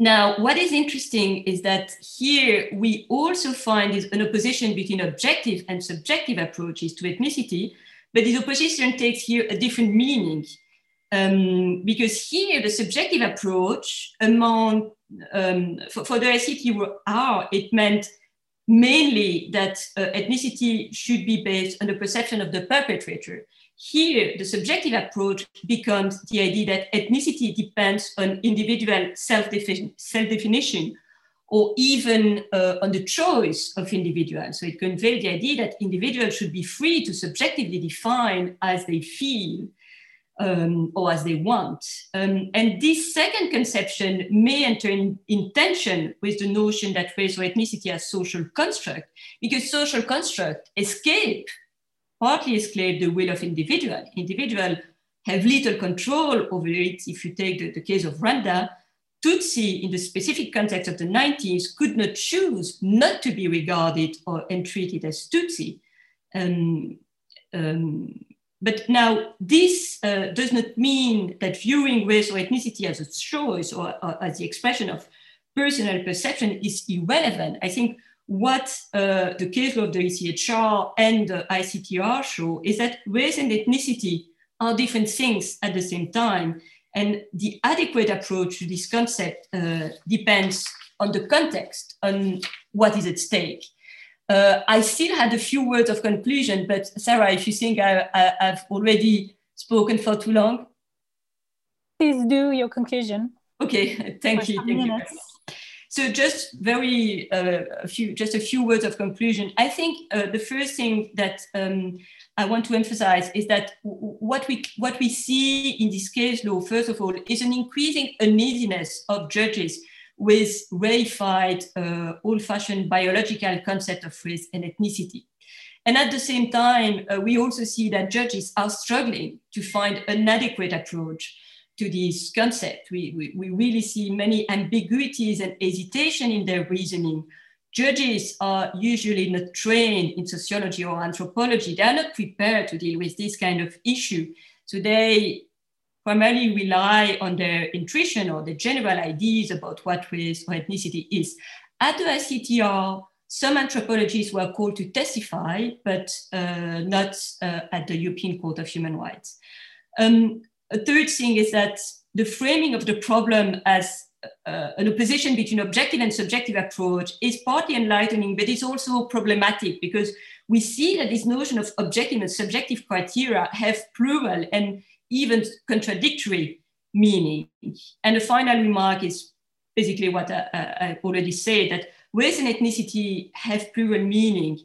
now, what is interesting is that here we also find an opposition between objective and subjective approaches to ethnicity, but this opposition takes here a different meaning. Um, because here the subjective approach among um, for, for, the ICTR, it meant mainly that uh, ethnicity should be based on the perception of the perpetrator. Here, the subjective approach becomes the idea that ethnicity depends on individual self-definition or even uh, on the choice of individuals. So it conveys the idea that individuals should be free to subjectively define as they feel um, or as they want. Um, and this second conception may enter in, in, tension with the notion that race or ethnicity as social construct, because social construct escape partly esclave the will of individual. Individual have little control over it. If you take the, the case of Rwanda, Tutsi, in the specific context of the 90s, could not choose not to be regarded or and treated as Tutsi. Um, um, but now, this uh, does not mean that viewing race or ethnicity as a choice or, or as the expression of personal perception is irrelevant. I think what uh, the case of the ECHR and the ICTR show is that race and ethnicity are different things at the same time. And the adequate approach to this concept uh, depends on the context, on what is at stake. Uh, I still had a few words of conclusion, but Sarah, if you think I, have already spoken for too long. Please do your conclusion. Okay, thank you. Thank you. So just very uh, a few, just a few words of conclusion. I think uh, the first thing that um, I want to emphasize is that what we what we see in this case law, first of all, is an increasing uneasiness of judges with reified, uh, old-fashioned biological concept of race and ethnicity. And at the same time, uh, we also see that judges are struggling to find an adequate approach to this concept. We, we, we really see many ambiguities and hesitation in their reasoning. Judges are usually not trained in sociology or anthropology. They are not prepared to deal with this kind of issue. So they primarily rely on their intuition or the general ideas about what race or ethnicity is. At the ICTR, some anthropologists were called to testify, but uh, not uh, at the European Court of Human Rights. Um, a third thing is that the framing of the problem as uh, an opposition between objective and subjective approach is partly enlightening, but it's also problematic because we see that this notion of objective and subjective criteria have plural and even contradictory meaning. And the final remark is basically what I, I already said that race and ethnicity have plural meaning.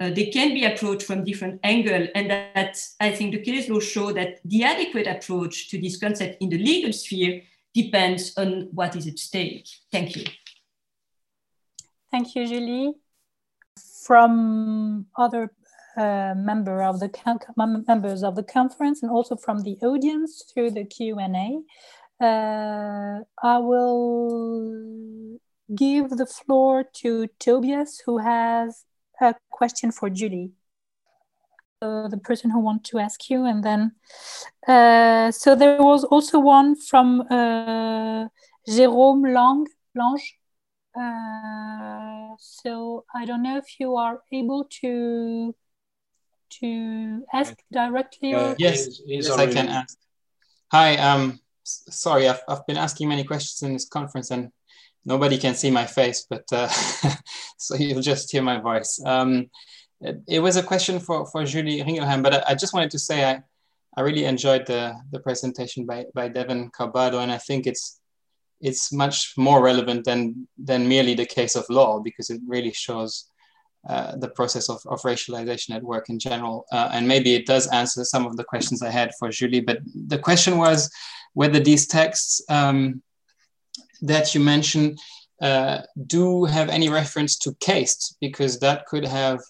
Uh, they can be approached from different angles, and that I think the case law show that the adequate approach to this concept in the legal sphere depends on what is at stake. Thank you. Thank you, Julie. From other uh, member of the members of the conference and also from the audience through the Q&A, uh, I will give the floor to Tobias, who has a question for Julie. Uh, the person who wants to ask you, and then uh, so there was also one from uh, Jérôme Lang, Lange. Uh, so I don't know if you are able to to ask directly. Or... yes, yes, I can ask. Hi, um, sorry, I've, I've been asking many questions in this conference and nobody can see my face, but uh, so you'll just hear my voice. Um, it, it, was a question for, for Julie Ringelheim, but I, I, just wanted to say I, I really enjoyed the, the presentation by, by Devon Carbado, and I think it's it's much more relevant than than merely the case of law because it really shows uh, the process of, of racialization at work in general. Uh, and maybe it does answer some of the questions I had for Julie, but the question was whether these texts um, that you mentioned uh, do have any reference to caste, because that could have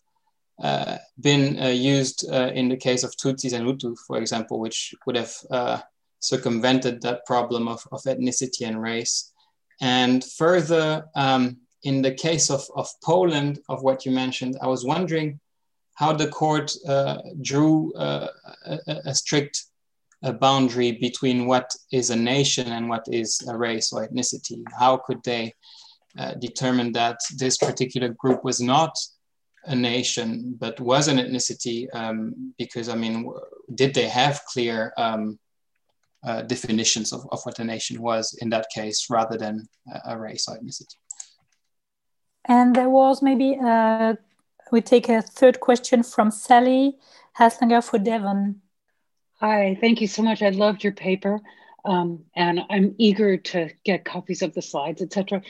uh, been uh, used uh, in the case of Tutsis and Hutu, for example, which would have uh, circumvented that problem of, of ethnicity and race. And further, um, in the case of, of Poland, of what you mentioned, I was wondering how the court uh, drew a, a, strict a boundary between what is a nation and what is a race or ethnicity? How could they uh, determine that this particular group was not a nation but was an ethnicity? Um, because, I mean, did they have clear um, uh, definitions of, of what a nation was in that case rather than a race or ethnicity? And there was maybe, uh, we take a third question from Sally Haslanger for Devon. Hi, thank you so much. I loved your paper. Um, and I'm eager to get copies of the slides, etc.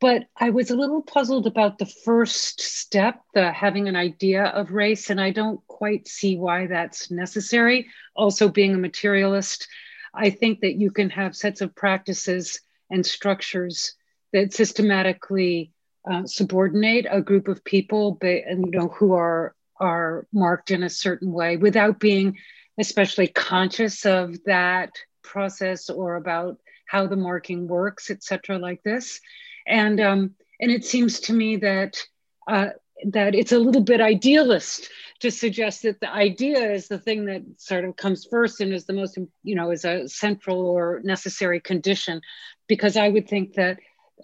But I was a little puzzled about the first step, the having an idea of race, and I don't quite see why that's necessary. Also, being a materialist, I think that you can have sets of practices and structures that systematically uh, subordinate a group of people, but, you know, who are are marked in a certain way without being especially conscious of that process or about how the marking works, etc., like this. And um, and it seems to me that uh, that it's a little bit idealist to suggest that the idea is the thing that sort of comes first and is the most you know is a central or necessary condition because i would think that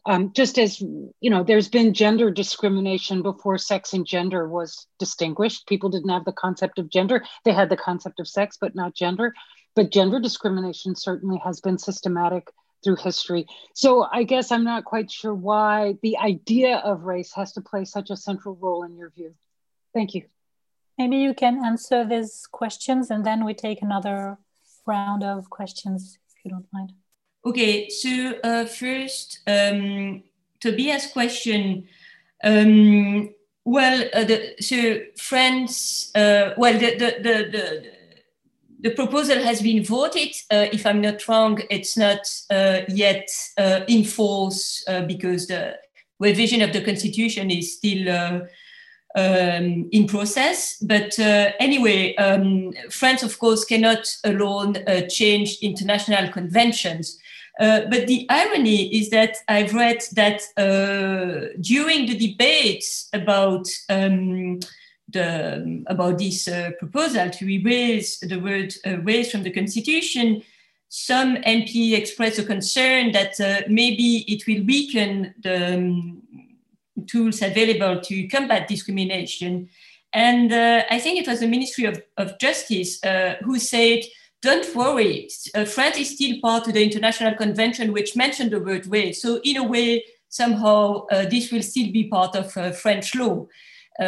um, just as you know there's been gender discrimination before sex and gender was distinguished. People didn't have the concept of gender. They had the concept of sex but not gender. But gender discrimination certainly has been systematic through history. So i guess i'm not quite sure why the idea of race has to play such a central role in your view. Thank you. Maybe you can answer these questions and then we take another round of questions if you don't mind Okay, so uh, first, um, Tobias' question. Um, well, uh, the, so France, uh, well, the, the, the, the, proposal has been voted. Uh, if I'm not wrong, it's not uh, yet uh, in force because the revision of the constitution is still um, in process. But uh, anyway, um, France, of course, cannot alone uh, change international conventions. Uh, but the irony is that I've read that uh, during the debates about um, the about this uh, proposal to erase the word uh, race from the constitution, some MP expressed a concern that uh, maybe it will weaken the um, tools available to combat discrimination. And I think it was the Ministry of, of Justice who said, don't worry, uh, France is still part of the International Convention, which mentioned the word way. So in a way, somehow uh, this will still be part of uh, French law.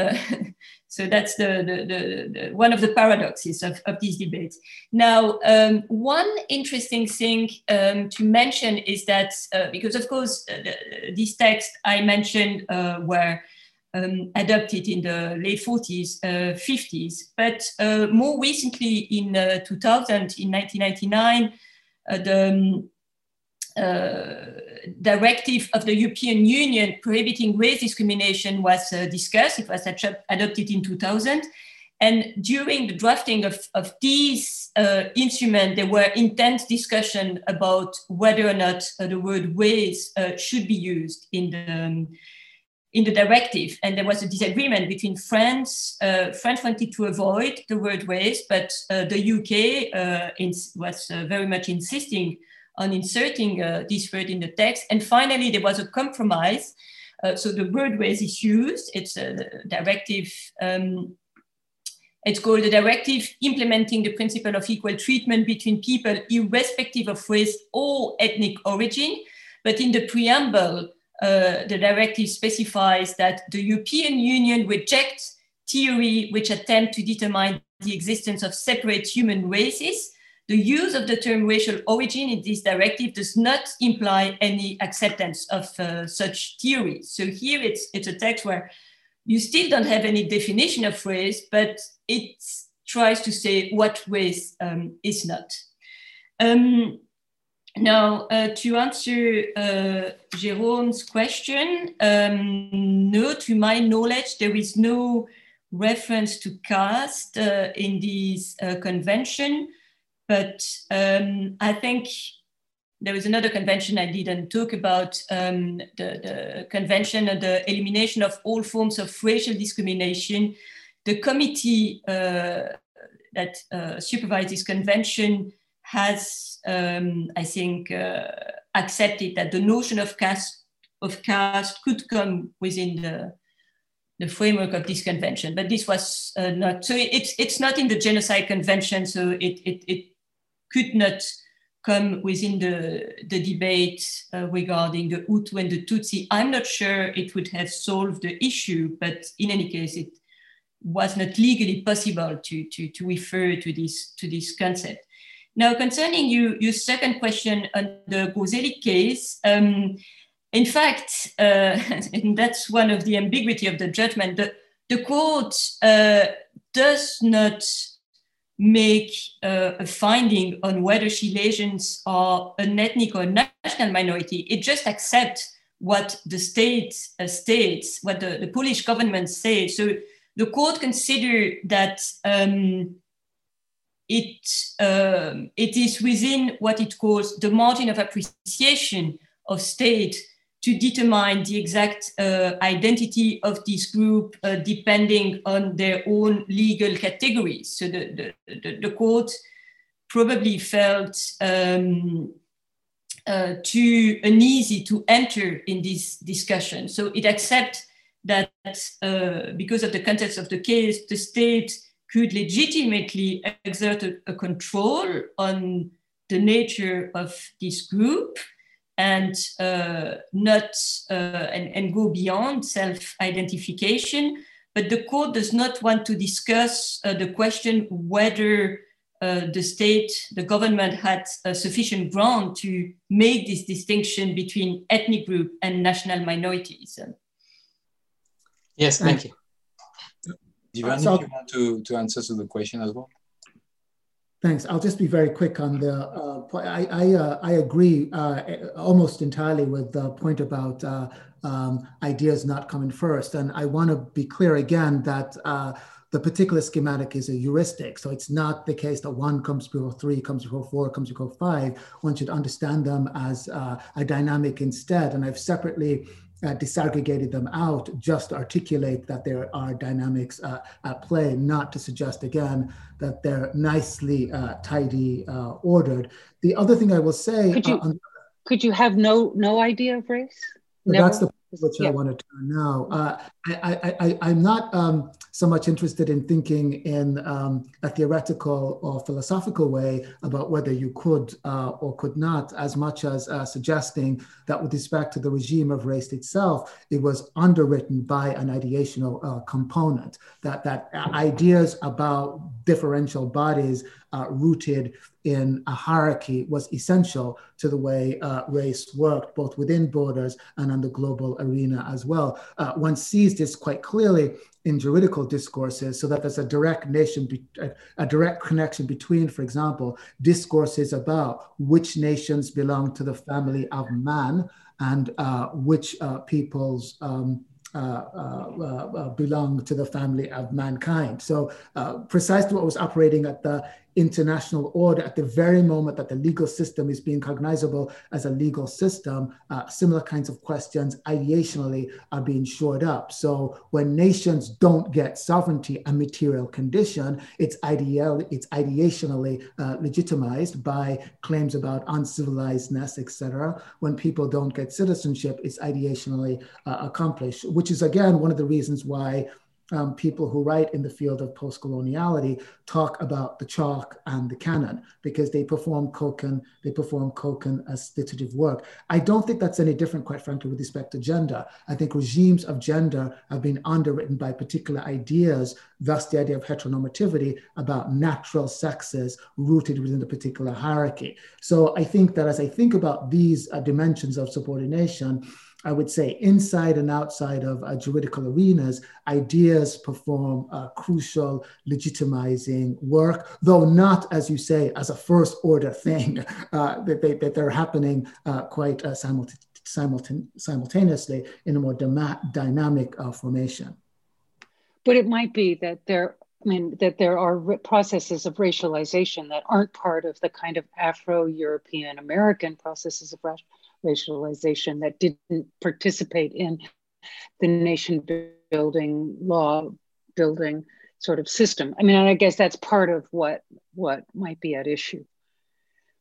So that's the, the, the, the, one of the paradoxes of, of these debates. Now, um, one interesting thing um, to mention is that, uh, because of course, uh, these texts I mentioned uh, were um, adopted in the late 40s, 50s, uh, but uh, more recently in uh, 2000, in 1999, the um, uh, directive of the European Union prohibiting race discrimination was uh, discussed. It was adopted in 2000. And during the drafting of, of these uh, instruments, there were intense discussion about whether or not uh, the word uh, should be used in the, um, in the directive. And there was a disagreement between France. Uh, France wanted to avoid the word ways, but the UK was very much insisting on inserting uh, this word in the text. And finally, there was a compromise. Uh, so the word ways is used. It's a directive. Um, it's called the directive implementing the principle of equal treatment between people irrespective of race or ethnic origin. But in the preamble, uh, the directive specifies that the European Union rejects theory which attempt to determine the existence of separate human races the use of the term racial origin in this directive does not imply any acceptance of uh, such theory. So here it's, it's a text where you still don't have any definition of race, but it tries to say what race um, is not. Um, now, uh, to answer uh, Jérôme's question, um, no, to my knowledge, there is no reference to caste uh, in this uh, convention. But um, I think there was another convention I didn't talk about um, the, the convention on the elimination of all forms of racial discrimination. The committee uh, that uh, supervised this convention has, um, I think, uh, accepted that the notion of caste of caste could come within the the framework of this convention, but this was uh, not so. It's it's not in the genocide convention, so it it, it could not come within the, the debate uh, regarding the Hutu and the Tutsi. I'm not sure it would have solved the issue, but in any case, it was not legally possible to, to, to refer to this, to this concept. Now, concerning you, your second question on the Gorzelik case, um, in fact, uh, and that's one of the ambiguity of the judgment, the, the court uh, does not make uh, a finding on whether Silesians are an ethnic or national minority. It just accepts what the state uh, states, what the, the, Polish government says. So the court considered that um, it, um, it is within what it calls the margin of appreciation of state to determine the exact uh, identity of this group uh, depending on their own legal categories. So the, the, the, the court probably felt um, uh, too uneasy to enter in this discussion. So it accepts that uh, because of the context of the case, the state could legitimately exert a, a control on the nature of this group and uh, not uh, and, and go beyond self-identification. But the court does not want to discuss uh, the question whether uh, the state, the government had sufficient ground to make this distinction between ethnic group and national minorities. Yes, thank you. Devon, so, you want to, to answer to the question as well. Thanks. I'll just be very quick on the uh, point. I, I, uh, I agree uh, almost entirely with the point about uh, um, ideas not coming first. And I want to be clear again that uh, the particular schematic is a heuristic. So it's not the case that one comes before three, comes before four, comes before five. One should understand them as uh, a dynamic instead. And I've separately uh, disaggregated them out just to articulate that there are dynamics uh, at play, not to suggest again that they're nicely uh, tidy uh, ordered. The other thing I will say, could you, on, could you have no no idea of race? That's the which yeah. I want to turn now. Uh, I, I, am not um, so much interested in thinking in um, a theoretical or philosophical way about whether you could uh, or could not, as much as uh, suggesting that with respect to the regime of race itself, it was underwritten by an ideational uh, component, that, that ideas about differential bodies uh, rooted in a hierarchy was essential to the way uh, race worked, both within borders and on the global arena as well. Uh, one sees this quite clearly in juridical discourses so that there's a direct nation, a direct connection between, for example, discourses about which nations belong to the family of man and uh, which uh, peoples um, uh, uh, uh, belong to the family of mankind. So precisely what was operating at the international order at the very moment that the legal system is being cognizable as a legal system, uh, similar kinds of questions ideationally are being shored up. So when nations don't get sovereignty, a material condition, it's ideal, it's ideationally uh, legitimized by claims about uncivilizedness, etc. When people don't get citizenship, it's ideationally uh, accomplished, which is again one of the reasons why um, people who write in the field of post-coloniality talk about the chalk and the canon because they perform Koken, they perform Koken associative work. I don't think that's any different, quite frankly, with respect to gender. I think regimes of gender have been underwritten by particular ideas, thus the idea of heteronormativity about natural sexes rooted within a particular hierarchy. So I think that as I think about these uh, dimensions of subordination, I would say inside and outside of uh, juridical arenas, ideas perform uh, crucial legitimizing work, though not, as you say, as a first order thing, uh, that, they, that they're happening uh, quite uh, simultaneously in a more dynamic uh, formation. But it might be that there I mean, that there are processes of racialization that aren't part of the kind of Afro European American processes of racialization that didn't participate in the nation building law building sort of system. I mean, I guess that's part of what what might be at issue.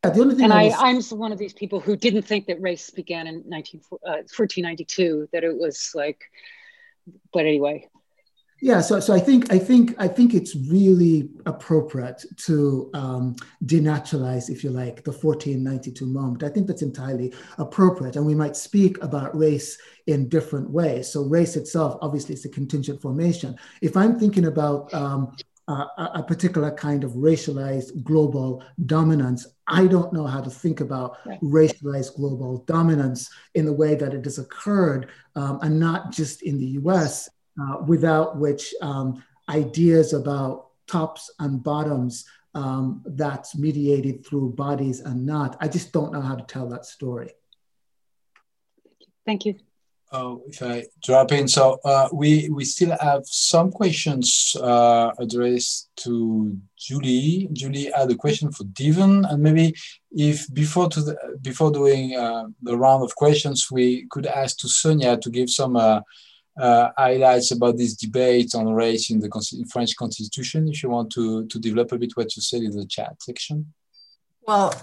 Yeah, the only thing and I. I, am one of these people who didn't think that race began in 19, uh, 1492, that it was like, but anyway, yeah, so so I think I think I think it's really appropriate to um, denaturalize, if you like, the 1492 moment. I think that's entirely appropriate, and we might speak about race in different ways. So race itself, obviously, is a contingent formation. If I'm thinking about um, a, a, particular kind of racialized global dominance. I don't know how to think about right. racialized global dominance in the way that it has occurred, um, and not just in the US, uh, without which um, ideas about tops and bottoms um, that's mediated through bodies and not. I just don't know how to tell that story. Thank you. Oh, if I drop in, so uh, we we still have some questions uh, addressed to Julie. Julie had a question for Devon, and maybe if before to the, before doing uh, the round of questions, we could ask to Sonia to give some uh, highlights about this debate on race in the French constitution, if you want to, to develop a bit what you said in the chat section. Well,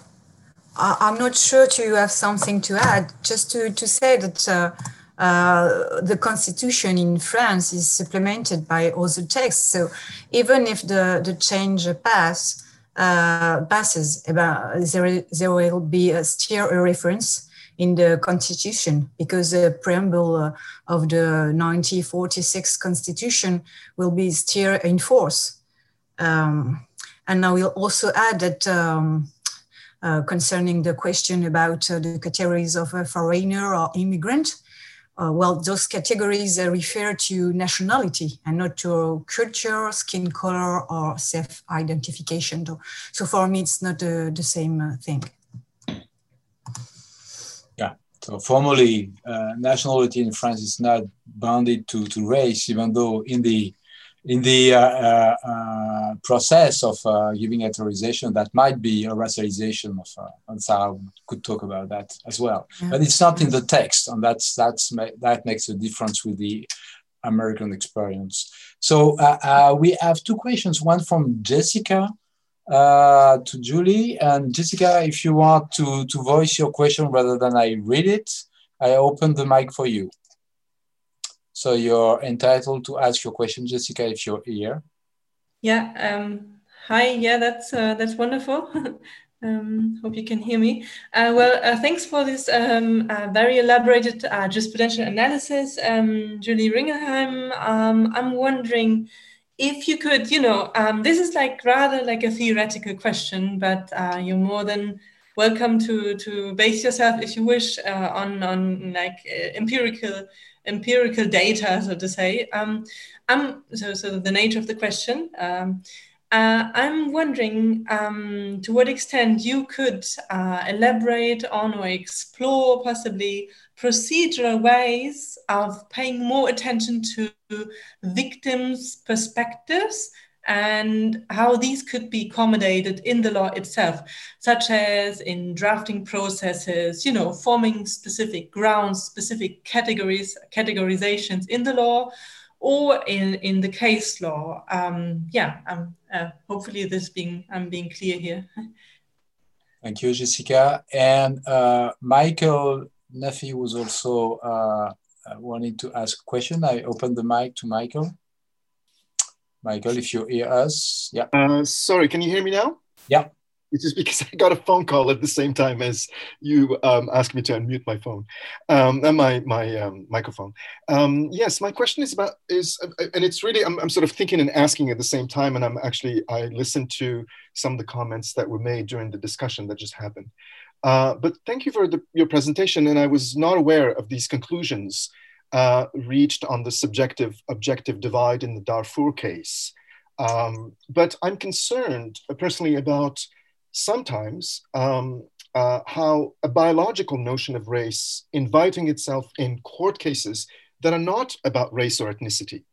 I'm not sure to have something to add, just to, to say that uh, uh, the constitution in France is supplemented by other texts. So even if the, the change pass, uh, passes, there, there will be a, still a reference in the constitution because the preamble uh, of the 1946 constitution will be still in force. Um, and I will also add that um, uh, concerning the question about uh, the categories of a foreigner or immigrant, uh, well, those categories uh, refer to nationality and not to culture, skin color, or self-identification. So for me, it's not uh, the same thing. So formally, uh, nationality in France is not bounded to, to race, even though in the in the uh, uh, uh, process of giving authorization, that might be a racialization of, uh, and Sarah could talk about that as well. Yeah. But it's not in the text, and that's that's that makes a difference with the American experience. So we have two questions. One from Jessica. Uh, to Julie. And Jessica, if you want to, to voice your question rather than I read it, I open the mic for you. So you're entitled to ask your question, Jessica, if you're here. Yeah. Um, hi. Yeah, that's uh, that's wonderful. um, hope you can hear me. Uh, well, uh, thanks for this um, uh, very elaborated uh, jurisprudential analysis, um, Julie Ringelheim. Um, I'm wondering if you could, you know, um, this is like rather like a theoretical question, but uh, you're more than welcome to to base yourself, if you wish, on on like empirical empirical data, so to say. Um, I'm, so, so the nature of the question. Um, uh, I'm wondering um, to what extent you could uh, elaborate on or explore possibly procedural ways of paying more attention to victims' perspectives and how these could be accommodated in the law itself, such as in drafting processes, you know, forming specific grounds, specific categories, categorizations in the law, or in, in the case law. Um, yeah, um, uh, hopefully this being I'm being clear here. Thank you, Jessica. And uh, Michael Nafi was also uh, wanting to ask a question. I open the mic to Michael. Michael, if you hear us, yeah. Uh, sorry, can you hear me now? Yeah. It's just because I got a phone call at the same time as you um, asked me to unmute my phone um, and my my um, microphone. Um, yes, my question is about is uh, and it's really I'm, I'm sort of thinking and asking at the same time, and I'm actually I listened to some of the comments that were made during the discussion that just happened. Uh, but thank you for the, your presentation, and I was not aware of these conclusions uh, reached on the subjective objective divide in the Darfur case. Um, but I'm concerned uh, personally about sometimes um, uh, how a biological notion of race inviting itself in court cases that are not about race or ethnicity,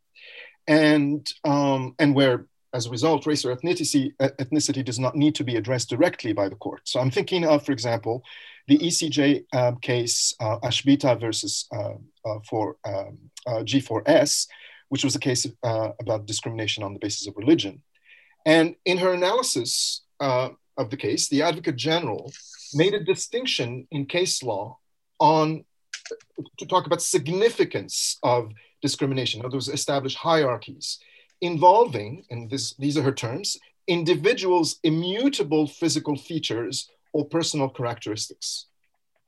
and um, and where as a result race or ethnicity ethnicity does not need to be addressed directly by the court. So I'm thinking of, for example, the ECJ um, case uh, Achbita versus uh, uh, for um, uh, G4S, which was a case uh, about discrimination on the basis of religion. And in her analysis of the case, the Advocate General made a distinction in case law on to talk about significance of discrimination, or those established hierarchies involving, and this, these are her terms, individuals' immutable physical features or personal characteristics.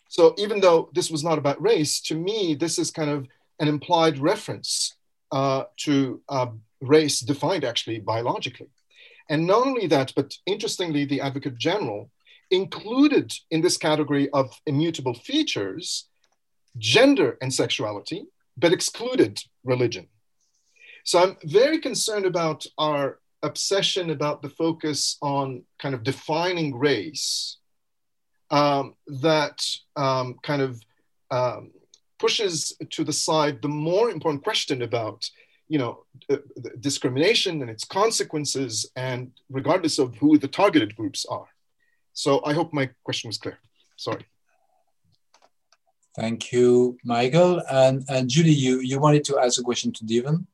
So even though this was not about race, to me, this is kind of an implied reference uh, to uh, race defined actually biologically. And not only that, but interestingly, the Advocate General included in this category of immutable features gender and sexuality, but excluded religion. So I'm very concerned about our obsession about the focus on kind of defining race um, that um, kind of um, pushes to the side the more important question about you know uh, discrimination and its consequences and regardless of who the targeted groups are. So i hope my question was clear. Sorry. Thank you michael. And and julie you you wanted to ask a question to devon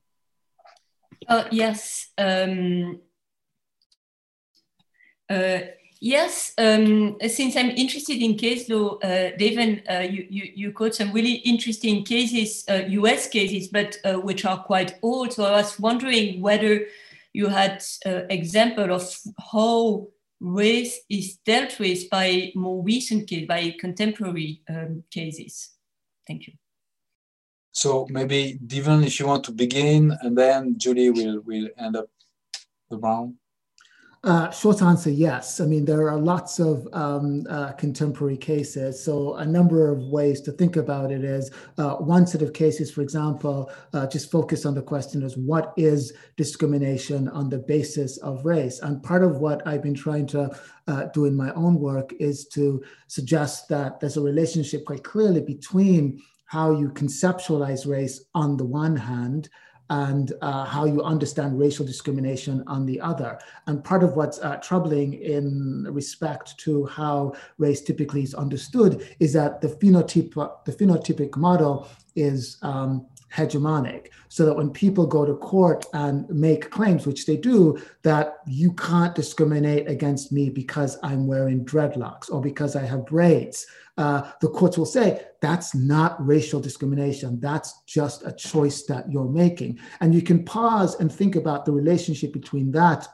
uh, yes um, uh, Yes, um, since I'm interested in case law, uh, Devon, uh, you, you, you quote some really interesting cases, uh, US cases, but uh, which are quite old. So I was wondering whether you had uh, example of how race is dealt with by more recent cases, by contemporary um, cases. Thank you. So maybe Devon, if you want to begin, and then Julie will will end up the round. Uh, short answer, yes. I mean, there are lots of um, uh, contemporary cases. So a number of ways to think about it is uh, one set of cases, for example, uh, just focus on the question is what is discrimination on the basis of race? And part of what I've been trying to uh, do in my own work is to suggest that there's a relationship quite clearly between how you conceptualize race on the one hand and uh, how you understand racial discrimination on the other. And part of what's uh, troubling in respect to how race typically is understood is that the phenotype, the phenotypic model is um, hegemonic so that when people go to court and make claims which they do that you can't discriminate against me because i'm wearing dreadlocks or because i have braids uh, the courts will say that's not racial discrimination. That's just a choice that you're making. And you can pause and think about the relationship between that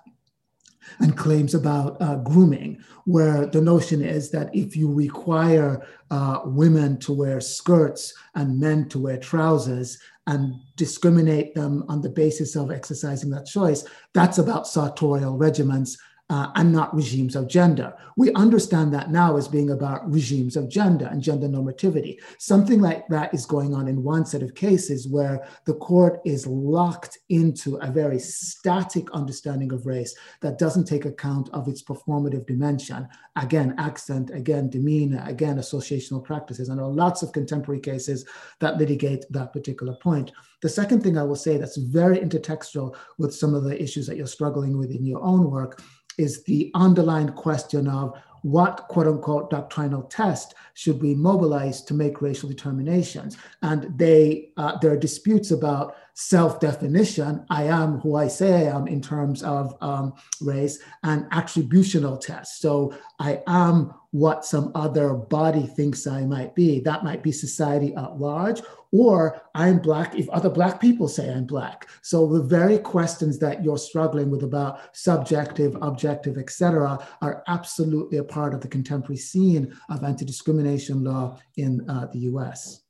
and claims about uh, grooming, where the notion is that if you require uh, women to wear skirts and men to wear trousers and discriminate them on the basis of exercising that choice, that's about sartorial regimens uh, and not regimes of gender. We understand that now as being about regimes of gender and gender normativity. Something like that is going on in one set of cases where the court is locked into a very static understanding of race that doesn't take account of its performative dimension. Again, accent, again, demeanor, again, associational practices. And there are lots of contemporary cases that litigate that particular point. The second thing I will say that's very intertextual with some of the issues that you're struggling with in your own work is the underlying question of what quote unquote doctrinal test should we mobilize to make racial determinations. And they uh, there are disputes about self-definition i am who i say i am in terms of um, race and attributional tests so i am what some other body thinks i might be that might be society at large or I'm Black if other Black people say I'm Black. So the very questions that you're struggling with about subjective, objective, etc., are absolutely a part of the contemporary scene of anti-discrimination law in uh, the US.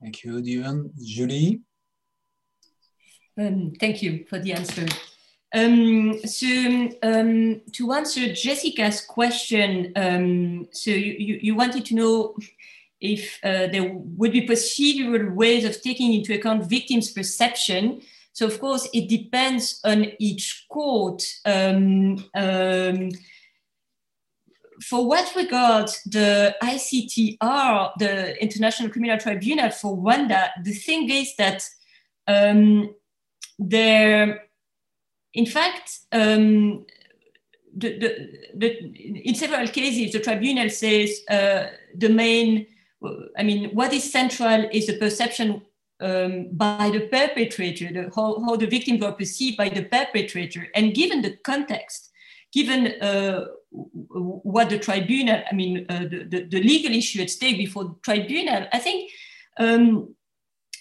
Thank you, Devon. Julie? Um, thank you for the answer. Um, so um, to answer Jessica's question, um, so you, you, wanted to know if uh, there would be procedural ways of taking into account victims' perception. So, of course, it depends on each court. Um, um, for what regards the ICTR, the International Criminal Tribunal for Rwanda, the thing is that um, there, in fact, um, the, the, the, in several cases, the tribunal says uh, the main I mean, what is central is the perception um, by the perpetrator, the, how, how, the victims were perceived by the perpetrator. And given the context, given uh, what the tribunal, I mean, uh, the, the, legal issue at stake before the tribunal, I think um,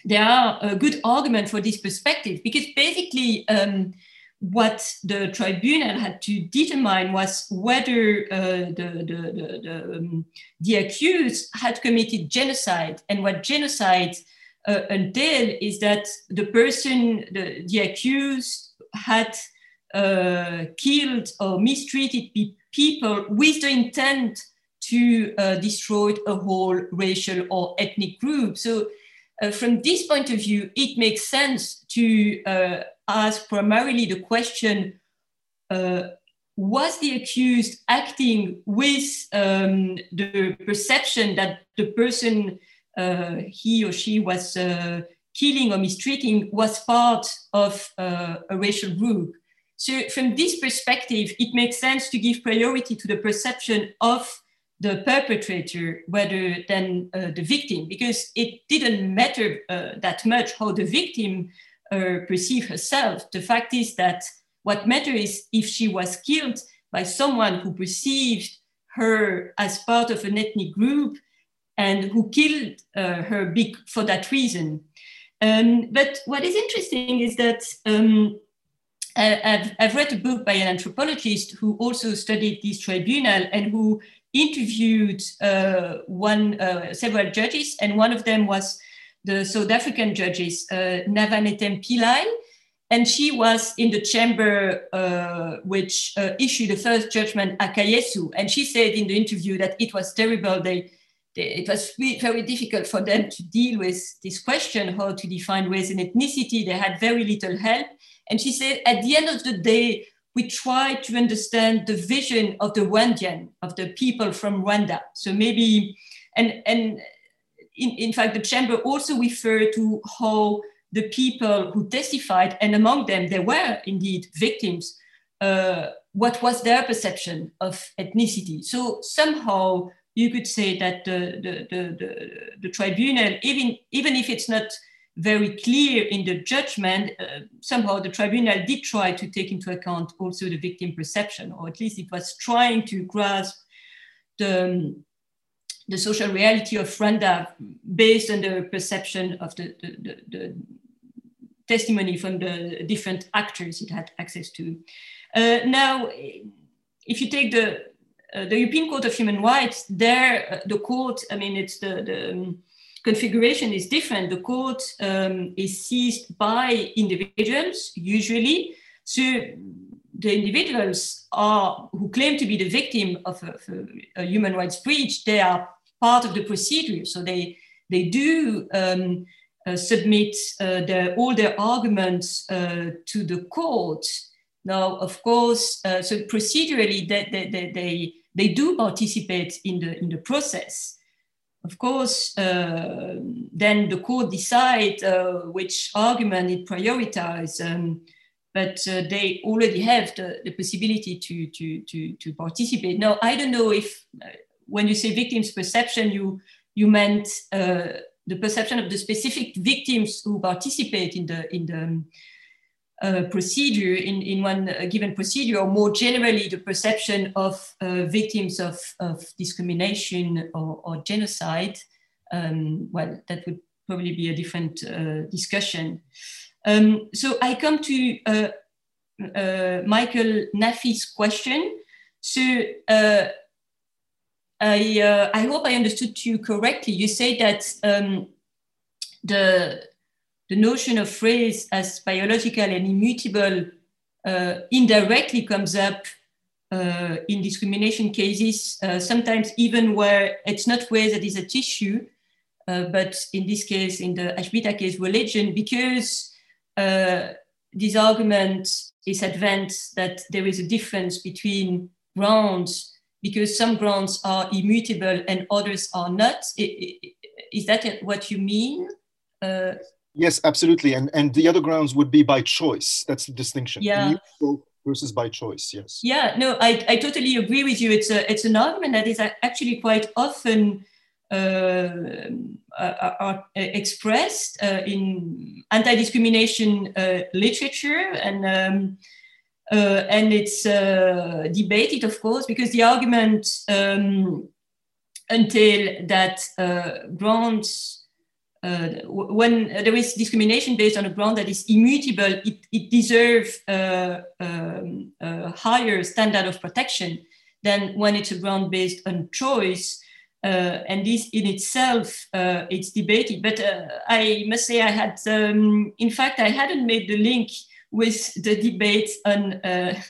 there are a good argument for this perspective because basically um, what the tribunal had to determine was whether uh, the, the, the, the, um, the, accused had committed genocide. And what genocide uh, entailed is that the person, the, the accused, had uh, killed or mistreated pe people with the intent to uh, destroy a whole racial or ethnic group. So uh, from this point of view, it makes sense to uh, ask primarily the question uh, was the accused acting with um, the perception that the person uh, he or she was uh, killing or mistreating was part of a racial group? So, from this perspective, it makes sense to give priority to the perception of the perpetrator rather than uh, the victim, because it didn't matter uh, that much how the victim uh, perceive herself. The fact is that what matters is if she was killed by someone who perceived her as part of an ethnic group and who killed uh, her big for that reason. Um, but what is interesting is that um, I've, I've, read a book by an anthropologist who also studied this tribunal and who interviewed uh, one uh, several judges, and one of them was the South African judges, uh, Navanethem Pillay, and she was in the chamber uh, which uh, issued the first judgment, Akayesu, and she said in the interview that it was terrible. They, they, it was very difficult for them to deal with this question, how to define race and ethnicity. They had very little help. And she said, at the end of the day, we try to understand the vision of the Rwandan, of the people from Rwanda. So maybe, and, and in, in fact, the chamber also referred to how the people who testified, and among them there were indeed victims, uh, what was their perception of ethnicity. So somehow you could say that the, the, the, the, the tribunal, even, even if it's not very clear in the judgment, uh, somehow the tribunal did try to take into account also the victim perception, or at least it was trying to grasp the, the social reality of Rwanda based on the perception of the, the, the, the testimony from the different actors it had access to. Uh, now, if you take the uh, the European Court of Human Rights, there uh, the court, I mean, it's the, the um, configuration is different. The court um, is seized by individuals usually. So the individuals are who claim to be the victim of a, a human rights breach. They are part of the procedure, so they they do. Um, uh, submit uh, their, all their arguments uh, to the court. Now, of course, uh, so procedurally, they, they, they, they do participate in the, in the process. Of course, uh, then the court decide uh, which argument it prioritizes, um, but they already have the, the possibility to, to, to, to participate. Now, I don't know if when you say victim's perception, you, you meant the perception of the specific victims who participate in the in the uh, procedure in, in one uh, given procedure or more generally the perception of uh, victims of, of discrimination or, or genocide um, well that would probably be a different uh, discussion um, so i come to michael nafi's question so I, I hope I understood you correctly. You say that um, the, the notion of race as biological and immutable uh, indirectly comes up uh, in discrimination cases, uh, sometimes even where it's not race that is at issue, uh, but in this case, in the Achbita case, religion, because uh, this argument is advanced that there is a difference between grounds because some grounds are immutable and others are not. Is that what you mean? Uh, yes, absolutely. And and the other grounds would be by choice. That's the distinction. Yeah. Versus by choice. Yes. Yeah. No, I, I totally agree with you. It's a it's an argument that is actually quite often. Uh, are, are expressed uh, in anti-discrimination uh, literature and um, uh, and it's uh, debated, of course, because the argument um, until that uh, grounds, uh, when there is discrimination based on a ground that is immutable, it, it deserves uh, um, a higher standard of protection than when it's a ground based on choice. Uh, and this in itself, it's debated. But I must say, I had, um, in fact, I hadn't made the link with the debate on uh,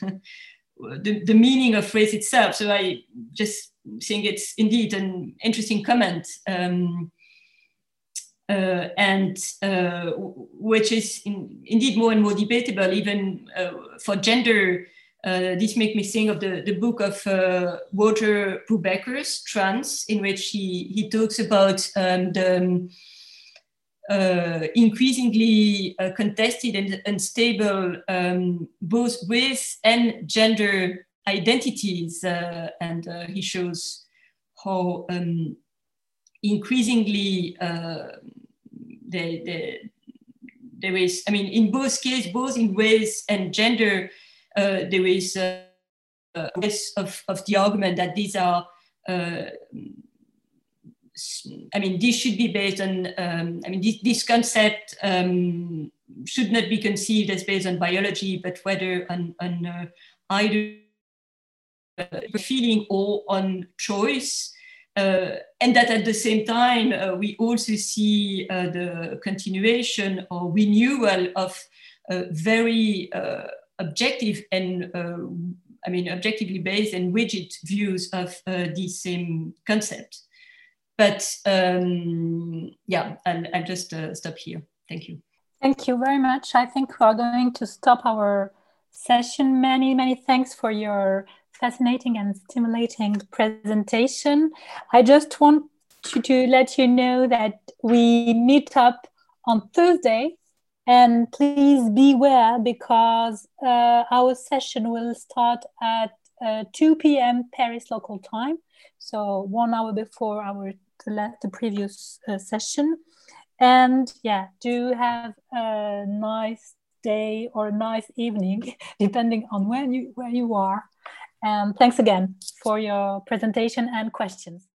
the, the meaning of race itself. So I just think it's indeed an interesting comment. Um, uh, and uh, which is in, indeed more and more debatable, even uh, for gender. Uh, this makes me think of the, the book of uh, Walter Brubaker's Trans, in which he, he talks about um, the um, uh, increasingly uh, contested and unstable um, both race and gender identities. Uh, and uh, he shows how um, increasingly uh, the, the, there is, I mean, in both cases, both in race and gender, uh, there is uh, of, of the argument that these are I mean, this should be based on, um, I mean, this, this concept um, should not be conceived as based on biology, but whether on, on uh, either uh, feeling or on choice. Uh, and that at the same time, uh, we also see uh, the continuation or renewal of uh, very objective and I mean, objectively based and rigid views of this same concept. But um, yeah, I'll, I'll just uh, stop here. Thank you. Thank you very much. I think we are going to stop our session. Many, many thanks for your fascinating and stimulating presentation. I just want to, to let you know that we meet up on Thursday And please beware because uh, our session will start at uh, 2 p.m. Paris local time, so one hour before our the, previous uh, session. And yeah, do have a nice day or a nice evening, depending on when you where you are. And thanks again for your presentation and questions.